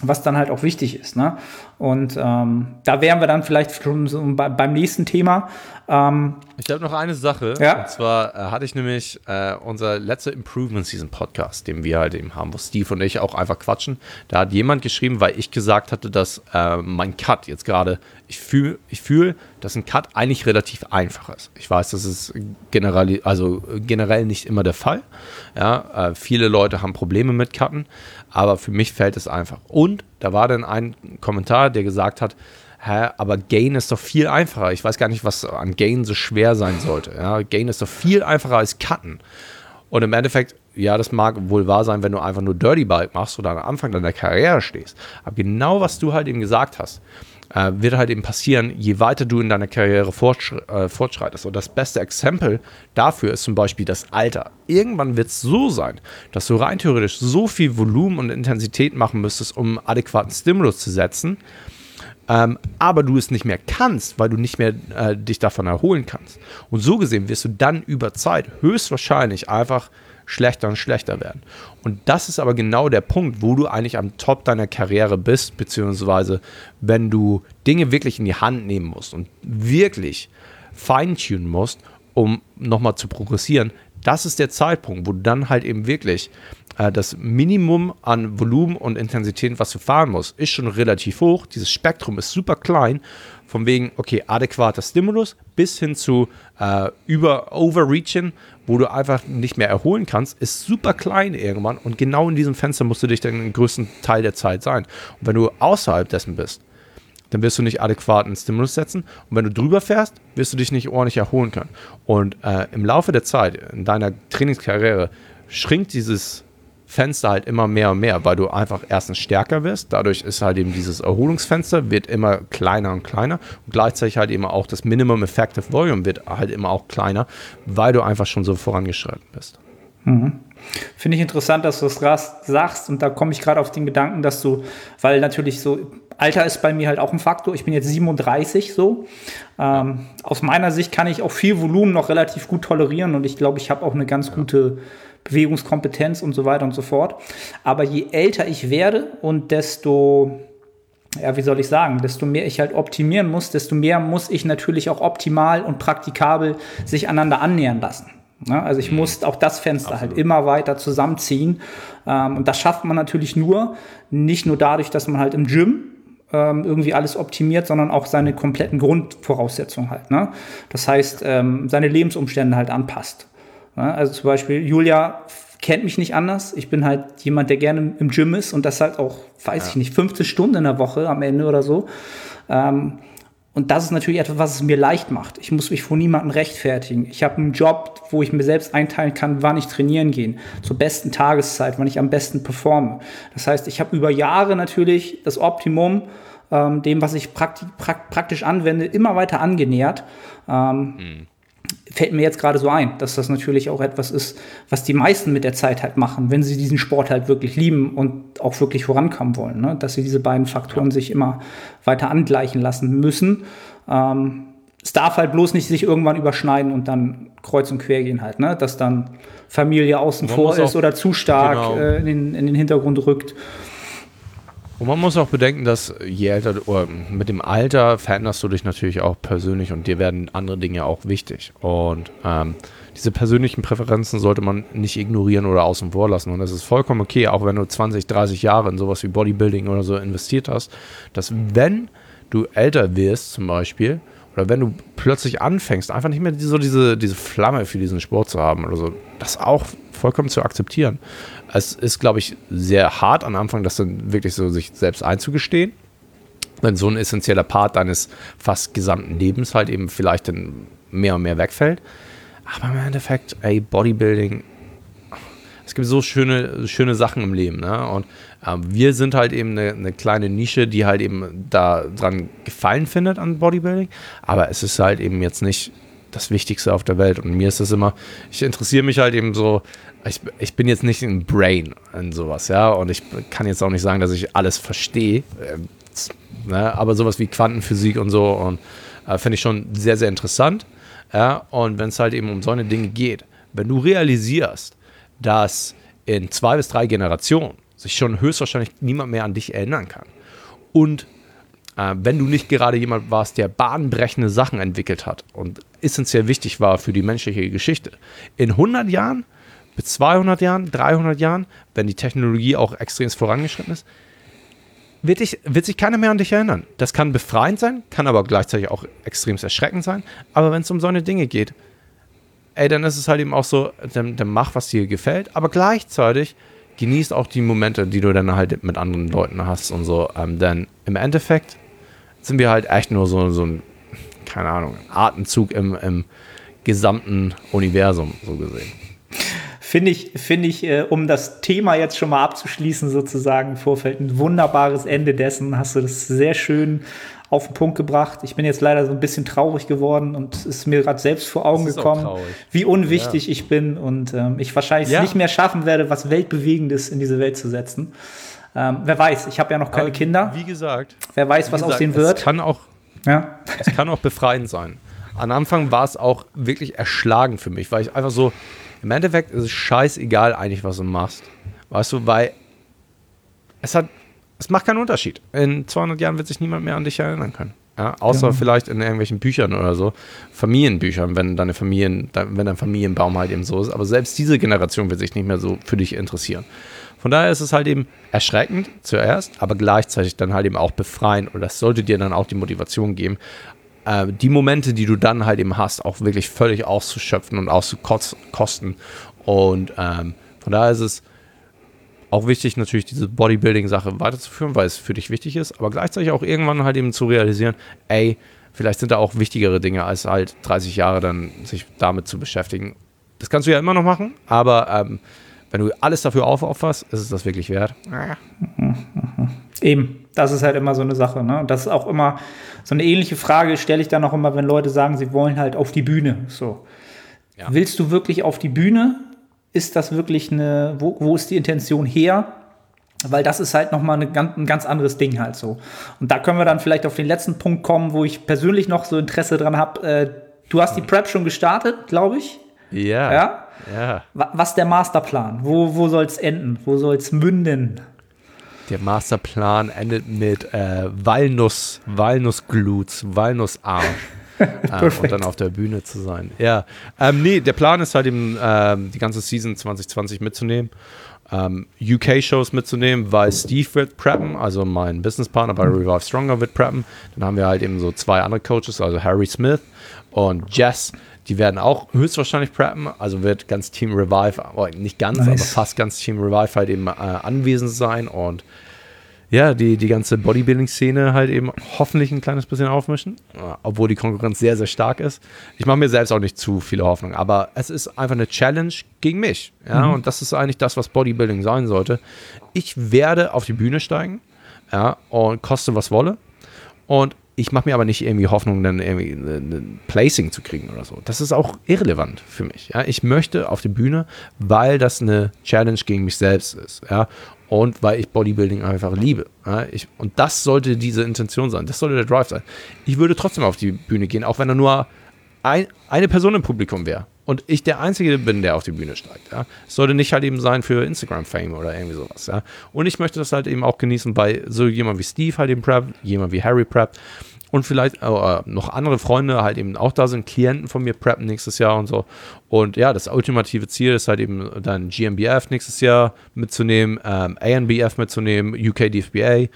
was dann halt auch wichtig ist. Ne? Und ähm, da wären wir dann vielleicht schon so bei, beim nächsten Thema. Ähm, ich habe noch eine Sache. Ja? Und zwar äh, hatte ich nämlich äh, unser letzter Improvement Season Podcast, den wir halt eben haben, wo Steve und ich auch einfach quatschen. Da hat jemand geschrieben, weil ich gesagt hatte, dass äh, mein Cut jetzt gerade, ich fühle, ich fühl, dass ein Cut eigentlich relativ einfach ist. Ich weiß, das ist generell, also generell nicht immer der Fall. Ja, äh, viele Leute haben Probleme mit Cutten, aber für mich fällt es einfach. Und da war dann ein Kommentar, der gesagt hat, hä, aber Gain ist doch viel einfacher. Ich weiß gar nicht, was an Gain so schwer sein sollte. Ja, Gain ist doch viel einfacher als Cutten. Und im Endeffekt, ja, das mag wohl wahr sein, wenn du einfach nur Dirty Bike machst oder am Anfang deiner Karriere stehst. Aber genau was du halt eben gesagt hast, äh, wird halt eben passieren, je weiter du in deiner Karriere fortschre äh, fortschreitest. Und das beste Exempel dafür ist zum Beispiel das Alter. Irgendwann wird es so sein, dass du rein theoretisch so viel Volumen und Intensität machen müsstest, um adäquaten Stimulus zu setzen, ähm, aber du es nicht mehr kannst, weil du nicht mehr äh, dich davon erholen kannst. Und so gesehen wirst du dann über Zeit höchstwahrscheinlich einfach schlechter und schlechter werden. Und das ist aber genau der Punkt, wo du eigentlich am Top deiner Karriere bist, beziehungsweise wenn du Dinge wirklich in die Hand nehmen musst und wirklich feintunen musst, um nochmal zu progressieren, das ist der Zeitpunkt, wo du dann halt eben wirklich äh, das Minimum an Volumen und Intensität, was du fahren musst, ist schon relativ hoch. Dieses Spektrum ist super klein. Von wegen, okay, adäquater Stimulus bis hin zu äh, über Overreaching, wo du einfach nicht mehr erholen kannst, ist super klein irgendwann und genau in diesem Fenster musst du dich dann den größten Teil der Zeit sein. Und wenn du außerhalb dessen bist, dann wirst du nicht adäquaten Stimulus setzen und wenn du drüber fährst, wirst du dich nicht ordentlich erholen können. Und äh, im Laufe der Zeit, in deiner Trainingskarriere, schrinkt dieses Fenster halt immer mehr und mehr, weil du einfach erstens stärker wirst. Dadurch ist halt eben dieses Erholungsfenster wird immer kleiner und kleiner und gleichzeitig halt eben auch das Minimum Effective Volume wird halt immer auch kleiner, weil du einfach schon so vorangeschritten bist. Mhm. Finde ich interessant, dass du das sagst und da komme ich gerade auf den Gedanken, dass du, weil natürlich so Alter ist bei mir halt auch ein Faktor. Ich bin jetzt 37 so. Ähm, aus meiner Sicht kann ich auch viel Volumen noch relativ gut tolerieren und ich glaube, ich habe auch eine ganz ja. gute Bewegungskompetenz und so weiter und so fort. Aber je älter ich werde und desto, ja, wie soll ich sagen, desto mehr ich halt optimieren muss, desto mehr muss ich natürlich auch optimal und praktikabel sich aneinander annähern lassen. Ja, also ich mhm. muss auch das Fenster halt Absolut. halt immer weiter zusammenziehen. Ähm, und das schafft man natürlich nur, nicht nur dadurch, dass man halt im Gym ähm, irgendwie alles optimiert, sondern auch seine kompletten Grundvoraussetzungen halt. Ne? Das heißt, ähm, seine Lebensumstände halt anpasst. Also zum Beispiel, Julia kennt mich nicht anders. Ich bin halt jemand, der gerne im Gym ist und das halt auch, weiß ja. ich nicht, 15 Stunden in der Woche am Ende oder so. Ähm, und das ist natürlich etwas, was es mir leicht macht. Ich muss mich vor niemandem rechtfertigen. Ich habe einen Job, wo ich mir selbst einteilen kann, wann ich trainieren gehe, zur besten Tageszeit, wann ich am besten performe. Das heißt, ich habe über Jahre natürlich das Optimum ähm, dem, was ich praktisch, praktisch anwende, immer weiter angenähert. Ähm, mhm fällt mir jetzt gerade so ein, dass das natürlich auch etwas ist, was die meisten mit der Zeit halt machen, wenn sie diesen Sport halt wirklich lieben und auch wirklich vorankommen wollen, ne? dass sie diese beiden Faktoren sich immer weiter angleichen lassen müssen. Ähm, es darf halt bloß nicht sich irgendwann überschneiden und dann kreuz und quer gehen halt, ne? Dass dann Familie außen Man vor ist oder zu stark genau. äh, in, den, in den Hintergrund rückt. Und man muss auch bedenken, dass je älter mit dem Alter veränderst du dich natürlich auch persönlich und dir werden andere Dinge auch wichtig. Und ähm, diese persönlichen Präferenzen sollte man nicht ignorieren oder außen vor lassen. Und das ist vollkommen okay, auch wenn du 20, 30 Jahre in sowas wie Bodybuilding oder so investiert hast, dass wenn du älter wirst zum Beispiel, oder wenn du plötzlich anfängst, einfach nicht mehr so diese, diese Flamme für diesen Sport zu haben oder so, das auch vollkommen zu akzeptieren. Es ist, glaube ich, sehr hart am Anfang, das dann wirklich so sich selbst einzugestehen. Wenn so ein essentieller Part deines fast gesamten Lebens halt eben vielleicht dann mehr und mehr wegfällt. Aber im Endeffekt, ey, Bodybuilding, es gibt so schöne, schöne Sachen im Leben, ne? Und ähm, wir sind halt eben eine, eine kleine Nische, die halt eben da dran gefallen findet an Bodybuilding. Aber es ist halt eben jetzt nicht das Wichtigste auf der Welt. Und mir ist das immer, ich interessiere mich halt eben so, ich, ich bin jetzt nicht ein Brain in sowas, ja. Und ich kann jetzt auch nicht sagen, dass ich alles verstehe. Ähm, ne? Aber sowas wie Quantenphysik und so und äh, finde ich schon sehr, sehr interessant. Ja, und wenn es halt eben um so eine Dinge geht, wenn du realisierst, dass in zwei bis drei Generationen sich schon höchstwahrscheinlich niemand mehr an dich erinnern kann und äh, wenn du nicht gerade jemand warst, der bahnbrechende Sachen entwickelt hat und essentiell wichtig war für die menschliche Geschichte, in 100 Jahren, bis 200 Jahren, 300 Jahren, wenn die Technologie auch extrem vorangeschritten ist, wird, dich, wird sich keiner mehr an dich erinnern. Das kann befreiend sein, kann aber gleichzeitig auch extrem erschreckend sein. Aber wenn es um so eine Dinge geht, ey, dann ist es halt eben auch so, dann, dann mach, was dir gefällt, aber gleichzeitig genießt auch die Momente, die du dann halt mit anderen Leuten hast und so. Ähm, denn im Endeffekt sind wir halt echt nur so, so ein, keine Ahnung, Atemzug im, im gesamten Universum, so gesehen. Finde ich, finde ich, äh, um das Thema jetzt schon mal abzuschließen, sozusagen im Vorfeld, ein wunderbares Ende dessen. Hast du das sehr schön auf den Punkt gebracht. Ich bin jetzt leider so ein bisschen traurig geworden und es ist mir gerade selbst vor Augen gekommen, wie unwichtig ich bin und ähm, ich wahrscheinlich Ja. nicht mehr schaffen werde, was Weltbewegendes in diese Welt zu setzen. Ähm, wer weiß, ich habe ja noch keine Aber Kinder. Wie gesagt, Wer weiß, was wie aus gesagt, denen Es wird. kann auch Ja. es kann auch befreiend sein. Am Anfang war es auch wirklich erschlagend für mich, weil ich einfach so, im Endeffekt ist es scheißegal eigentlich, was du machst. Weißt du, weil es hat, es macht keinen Unterschied. In 200 Jahren wird sich niemand mehr an dich erinnern können. Ja, außer Genau. vielleicht in irgendwelchen Büchern oder so, Familienbüchern, wenn deine Familien, dein- wenn dein Familienbaum halt eben so ist. Aber selbst diese Generation wird sich nicht mehr so für dich interessieren. Von daher ist es halt eben erschreckend zuerst, aber gleichzeitig dann halt eben auch befreiend und das sollte dir dann auch die Motivation geben, äh, die Momente, die du dann halt eben hast, auch wirklich völlig auszuschöpfen und auszukosten. Und ähm, von daher ist es auch wichtig, natürlich diese Bodybuilding-Sache weiterzuführen, weil es für dich wichtig ist, aber gleichzeitig auch irgendwann halt eben zu realisieren, ey, vielleicht sind da auch wichtigere Dinge, als halt 30 Jahre dann sich damit zu beschäftigen. Das kannst du ja immer noch machen, aber ähm, wenn du alles dafür aufopferst, ist es das wirklich wert. Eben, das ist halt immer so eine Sache. Ne? Und das ist auch immer so eine ähnliche Frage, stelle ich dann auch immer, wenn Leute sagen, sie wollen halt auf die Bühne. So. Ja. Willst du wirklich auf die Bühne? Ist das wirklich eine, wo, wo ist die Intention her? Weil das ist halt nochmal eine ein ganz anderes Ding halt so. Und da können wir dann vielleicht auf den letzten Punkt kommen, wo ich persönlich noch so Interesse dran habe. Äh, du hast die Prep schon gestartet, glaube ich. Ja. Ja? Ja. Wa- Was ist der Masterplan? Wo, wo soll es enden? Wo soll es münden? Der Masterplan endet mit äh, Walnuss, Walnussglutes, Walnussarm. [laughs] ähm, und dann auf der Bühne zu sein. Ja. Ähm, nee, der Plan ist halt eben, ähm, die ganze Season 2020 mitzunehmen. Ähm, UK-Shows mitzunehmen, weil Steve wird preppen, also mein Businesspartner bei Revive Stronger wird preppen. Dann haben wir halt eben so zwei andere Coaches, also Harry Smith und Jess. Die werden auch höchstwahrscheinlich preppen, also wird ganz Team Revive, oh, nicht ganz, Nice. aber fast ganz Team Revive halt eben äh, anwesend sein und ja, die, die ganze Bodybuilding-Szene halt eben hoffentlich ein kleines bisschen aufmischen, äh, obwohl die Konkurrenz sehr, sehr stark ist. Ich mache mir selbst auch nicht zu viele Hoffnung, aber es ist einfach eine Challenge gegen mich. Ja, und das ist eigentlich das, was Bodybuilding sein sollte. Ich werde auf die Bühne steigen, ja, und koste was wolle. Und ich mache mir aber nicht irgendwie Hoffnung, dann irgendwie ein Placing zu kriegen oder so. Das ist auch irrelevant für mich. Ja? Ich möchte auf die Bühne, weil das eine Challenge gegen mich selbst ist. Ja? und weil ich Bodybuilding einfach liebe. Ja, ich, und das sollte diese Intention sein, das sollte der Drive sein. Ich würde trotzdem auf die Bühne gehen, auch wenn da nur ein, eine Person im Publikum wäre und ich der Einzige bin, der auf die Bühne steigt. Ja. Es sollte nicht halt eben sein für Instagram-Fame oder irgendwie sowas. Ja. Und ich möchte das halt eben auch genießen bei so jemand wie Steve halt eben Prep, jemand wie Harry Prep und vielleicht äh, noch andere Freunde halt eben auch da sind, Klienten von mir preppen nächstes Jahr und so. Und ja, das ultimative Ziel ist halt eben dann GmbF nächstes Jahr mitzunehmen, ähm, ANBF mitzunehmen, UK DFBA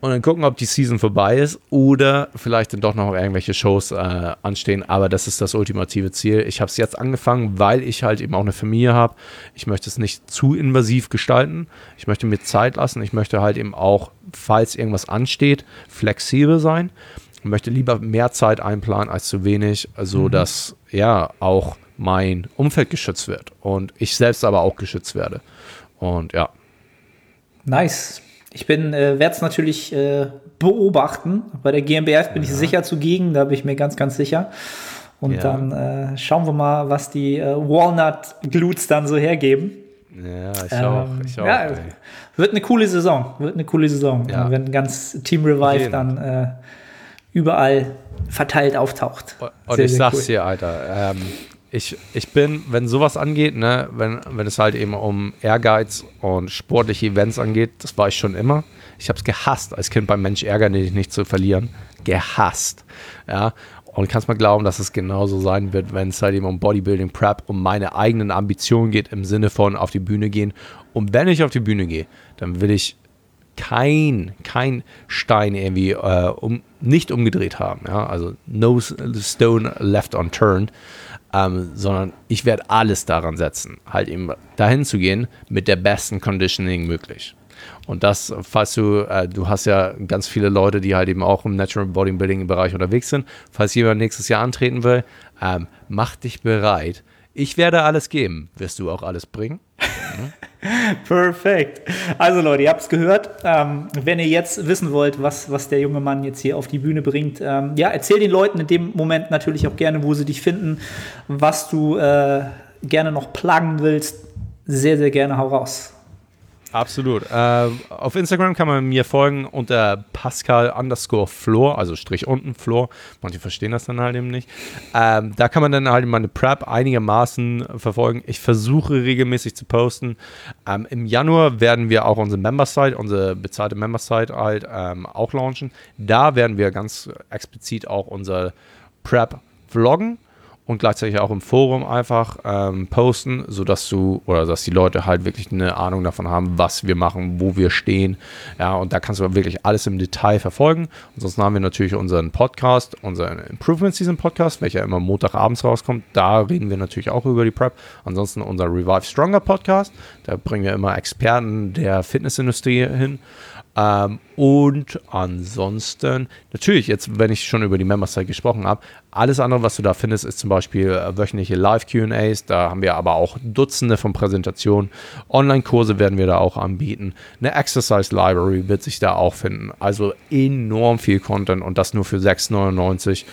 und dann gucken, ob die Season vorbei ist oder vielleicht dann doch noch irgendwelche Shows äh, anstehen. Aber das ist das ultimative Ziel. Ich habe es jetzt angefangen, weil ich halt eben auch eine Familie habe. Ich möchte es nicht zu invasiv gestalten. Ich möchte mir Zeit lassen. Ich möchte halt eben auch, falls irgendwas ansteht, flexibel sein. Ich möchte lieber mehr Zeit einplanen als zu wenig, so mhm. dass ja auch mein Umfeld geschützt wird und ich selbst aber auch geschützt werde. Und ja. Nice. Ich bin, äh, werde es natürlich äh, beobachten. Bei der GmbF bin ja. ich sicher zugegen, da bin ich mir ganz, ganz sicher. Und ja. dann äh, schauen wir mal, was die äh, Walnut Glutes dann so hergeben. Ja, ich ähm, auch. Ich auch ja, wird eine coole Saison. Wird eine coole Saison. Ja. Wenn ganz Team Revive dann äh, überall verteilt auftaucht. Und sehr, ich sag's cool. dir, Alter. Ähm, ich, ich bin, wenn sowas angeht, ne, wenn, wenn es halt eben um Ehrgeiz und sportliche Events angeht, das war ich schon immer. Ich habe es gehasst, als Kind beim Mensch ärgern, dich nicht zu verlieren. Gehasst. Ja. Und kannst mal glauben, dass es genauso sein wird, wenn es halt eben um Bodybuilding Prep, um meine eigenen Ambitionen geht, im Sinne von auf die Bühne gehen. Und wenn ich auf die Bühne gehe, dann will ich kein, kein Stein irgendwie äh, um, nicht umgedreht haben. Ja? Also no stone left unturned ähm, sondern ich werde alles daran setzen, halt eben dahin zu gehen mit der besten Conditioning möglich. Und das, falls du, äh, du hast ja ganz viele Leute, die halt eben auch im Natural Bodybuilding Bereich unterwegs sind. Falls jemand nächstes Jahr antreten will, ähm, mach dich bereit. Ich werde alles geben. Wirst du auch alles bringen? [laughs] Perfekt. Also Leute, ihr habt es gehört. Ähm, wenn ihr jetzt wissen wollt, was, was der junge Mann jetzt hier auf die Bühne bringt, ähm, ja, erzähl den Leuten in dem Moment natürlich auch gerne, wo sie dich finden, was du äh, gerne noch plagen willst. Sehr, sehr gerne, hau raus. Absolut. Äh, auf Instagram kann man mir folgen unter Pascal underscore Floor, also Strich unten Floor. Manche verstehen das dann halt eben nicht. Ähm, da kann man dann halt meine Prep einigermaßen verfolgen. Ich versuche regelmäßig zu posten. Ähm, Im Januar werden wir auch unsere Member-Site, unsere bezahlte Member-Site halt ähm, auch launchen. Da werden wir ganz explizit auch unser Prep vloggen und gleichzeitig auch im Forum einfach ähm, posten, sodass du oder dass die Leute halt wirklich eine Ahnung davon haben, was wir machen, wo wir stehen. Ja, und da kannst du wirklich alles im Detail verfolgen. Ansonsten haben wir natürlich unseren Podcast, unseren Improvement Season Podcast, welcher immer Montagabends rauskommt. Da reden wir natürlich auch über die Prep. Ansonsten unser Revive Stronger Podcast. Da bringen wir immer Experten der Fitnessindustrie hin. Ähm, und ansonsten, natürlich, jetzt, wenn ich schon über die Member-Site gesprochen habe, alles andere, was du da findest, ist zum Beispiel äh, wöchentliche Live-QAs. Da haben wir aber auch Dutzende von Präsentationen. Online-Kurse werden wir da auch anbieten. Eine Exercise Library wird sich da auch finden. Also enorm viel Content und das nur für 6,99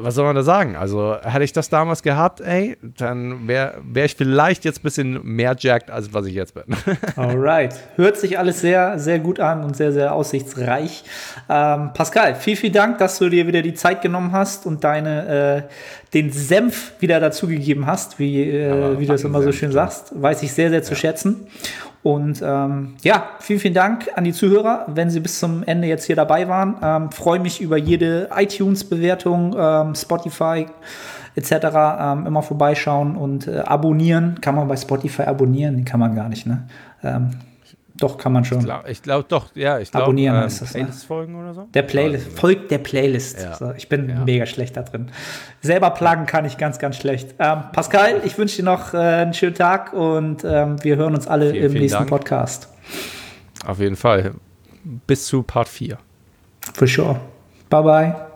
was soll man da sagen? Also, hätte ich das damals gehabt, ey, dann wäre wär ich vielleicht jetzt ein bisschen mehr jacked, als was ich jetzt bin. [laughs] Alright. Hört sich alles sehr, sehr gut an und sehr, sehr aussichtsreich. Ähm, Pascal, vielen, vielen Dank, dass du dir wieder die Zeit genommen hast und deine, äh, den Senf wieder dazugegeben hast, wie, äh, wie du es immer so schön sagst. Weiß ich sehr, sehr zu ja. schätzen. Und ähm, ja, vielen, vielen Dank an die Zuhörer, wenn sie bis zum Ende jetzt hier dabei waren. Ähm, Freue mich über jede iTunes-Bewertung, ähm, Spotify etc. Ähm, immer vorbeischauen und äh, abonnieren. Kann man bei Spotify abonnieren? Kann man gar nicht, ne? Doch, kann man schon. Ich glaube glaub, doch, ja. Ich glaub, Abonnieren ähm, heißt das. Ne? Playlist folgen oder so? Der Playlist. Folgt der Playlist. Ja. So, ich bin ja. mega schlecht da drin. Selber plagen kann ich ganz, ganz schlecht. Ähm, Pascal, ich wünsche dir noch äh, einen schönen Tag und ähm, wir hören uns alle vielen, im vielen nächsten Dank. Podcast. Auf jeden Fall. Bis zu Part 4. For sure. Bye, bye.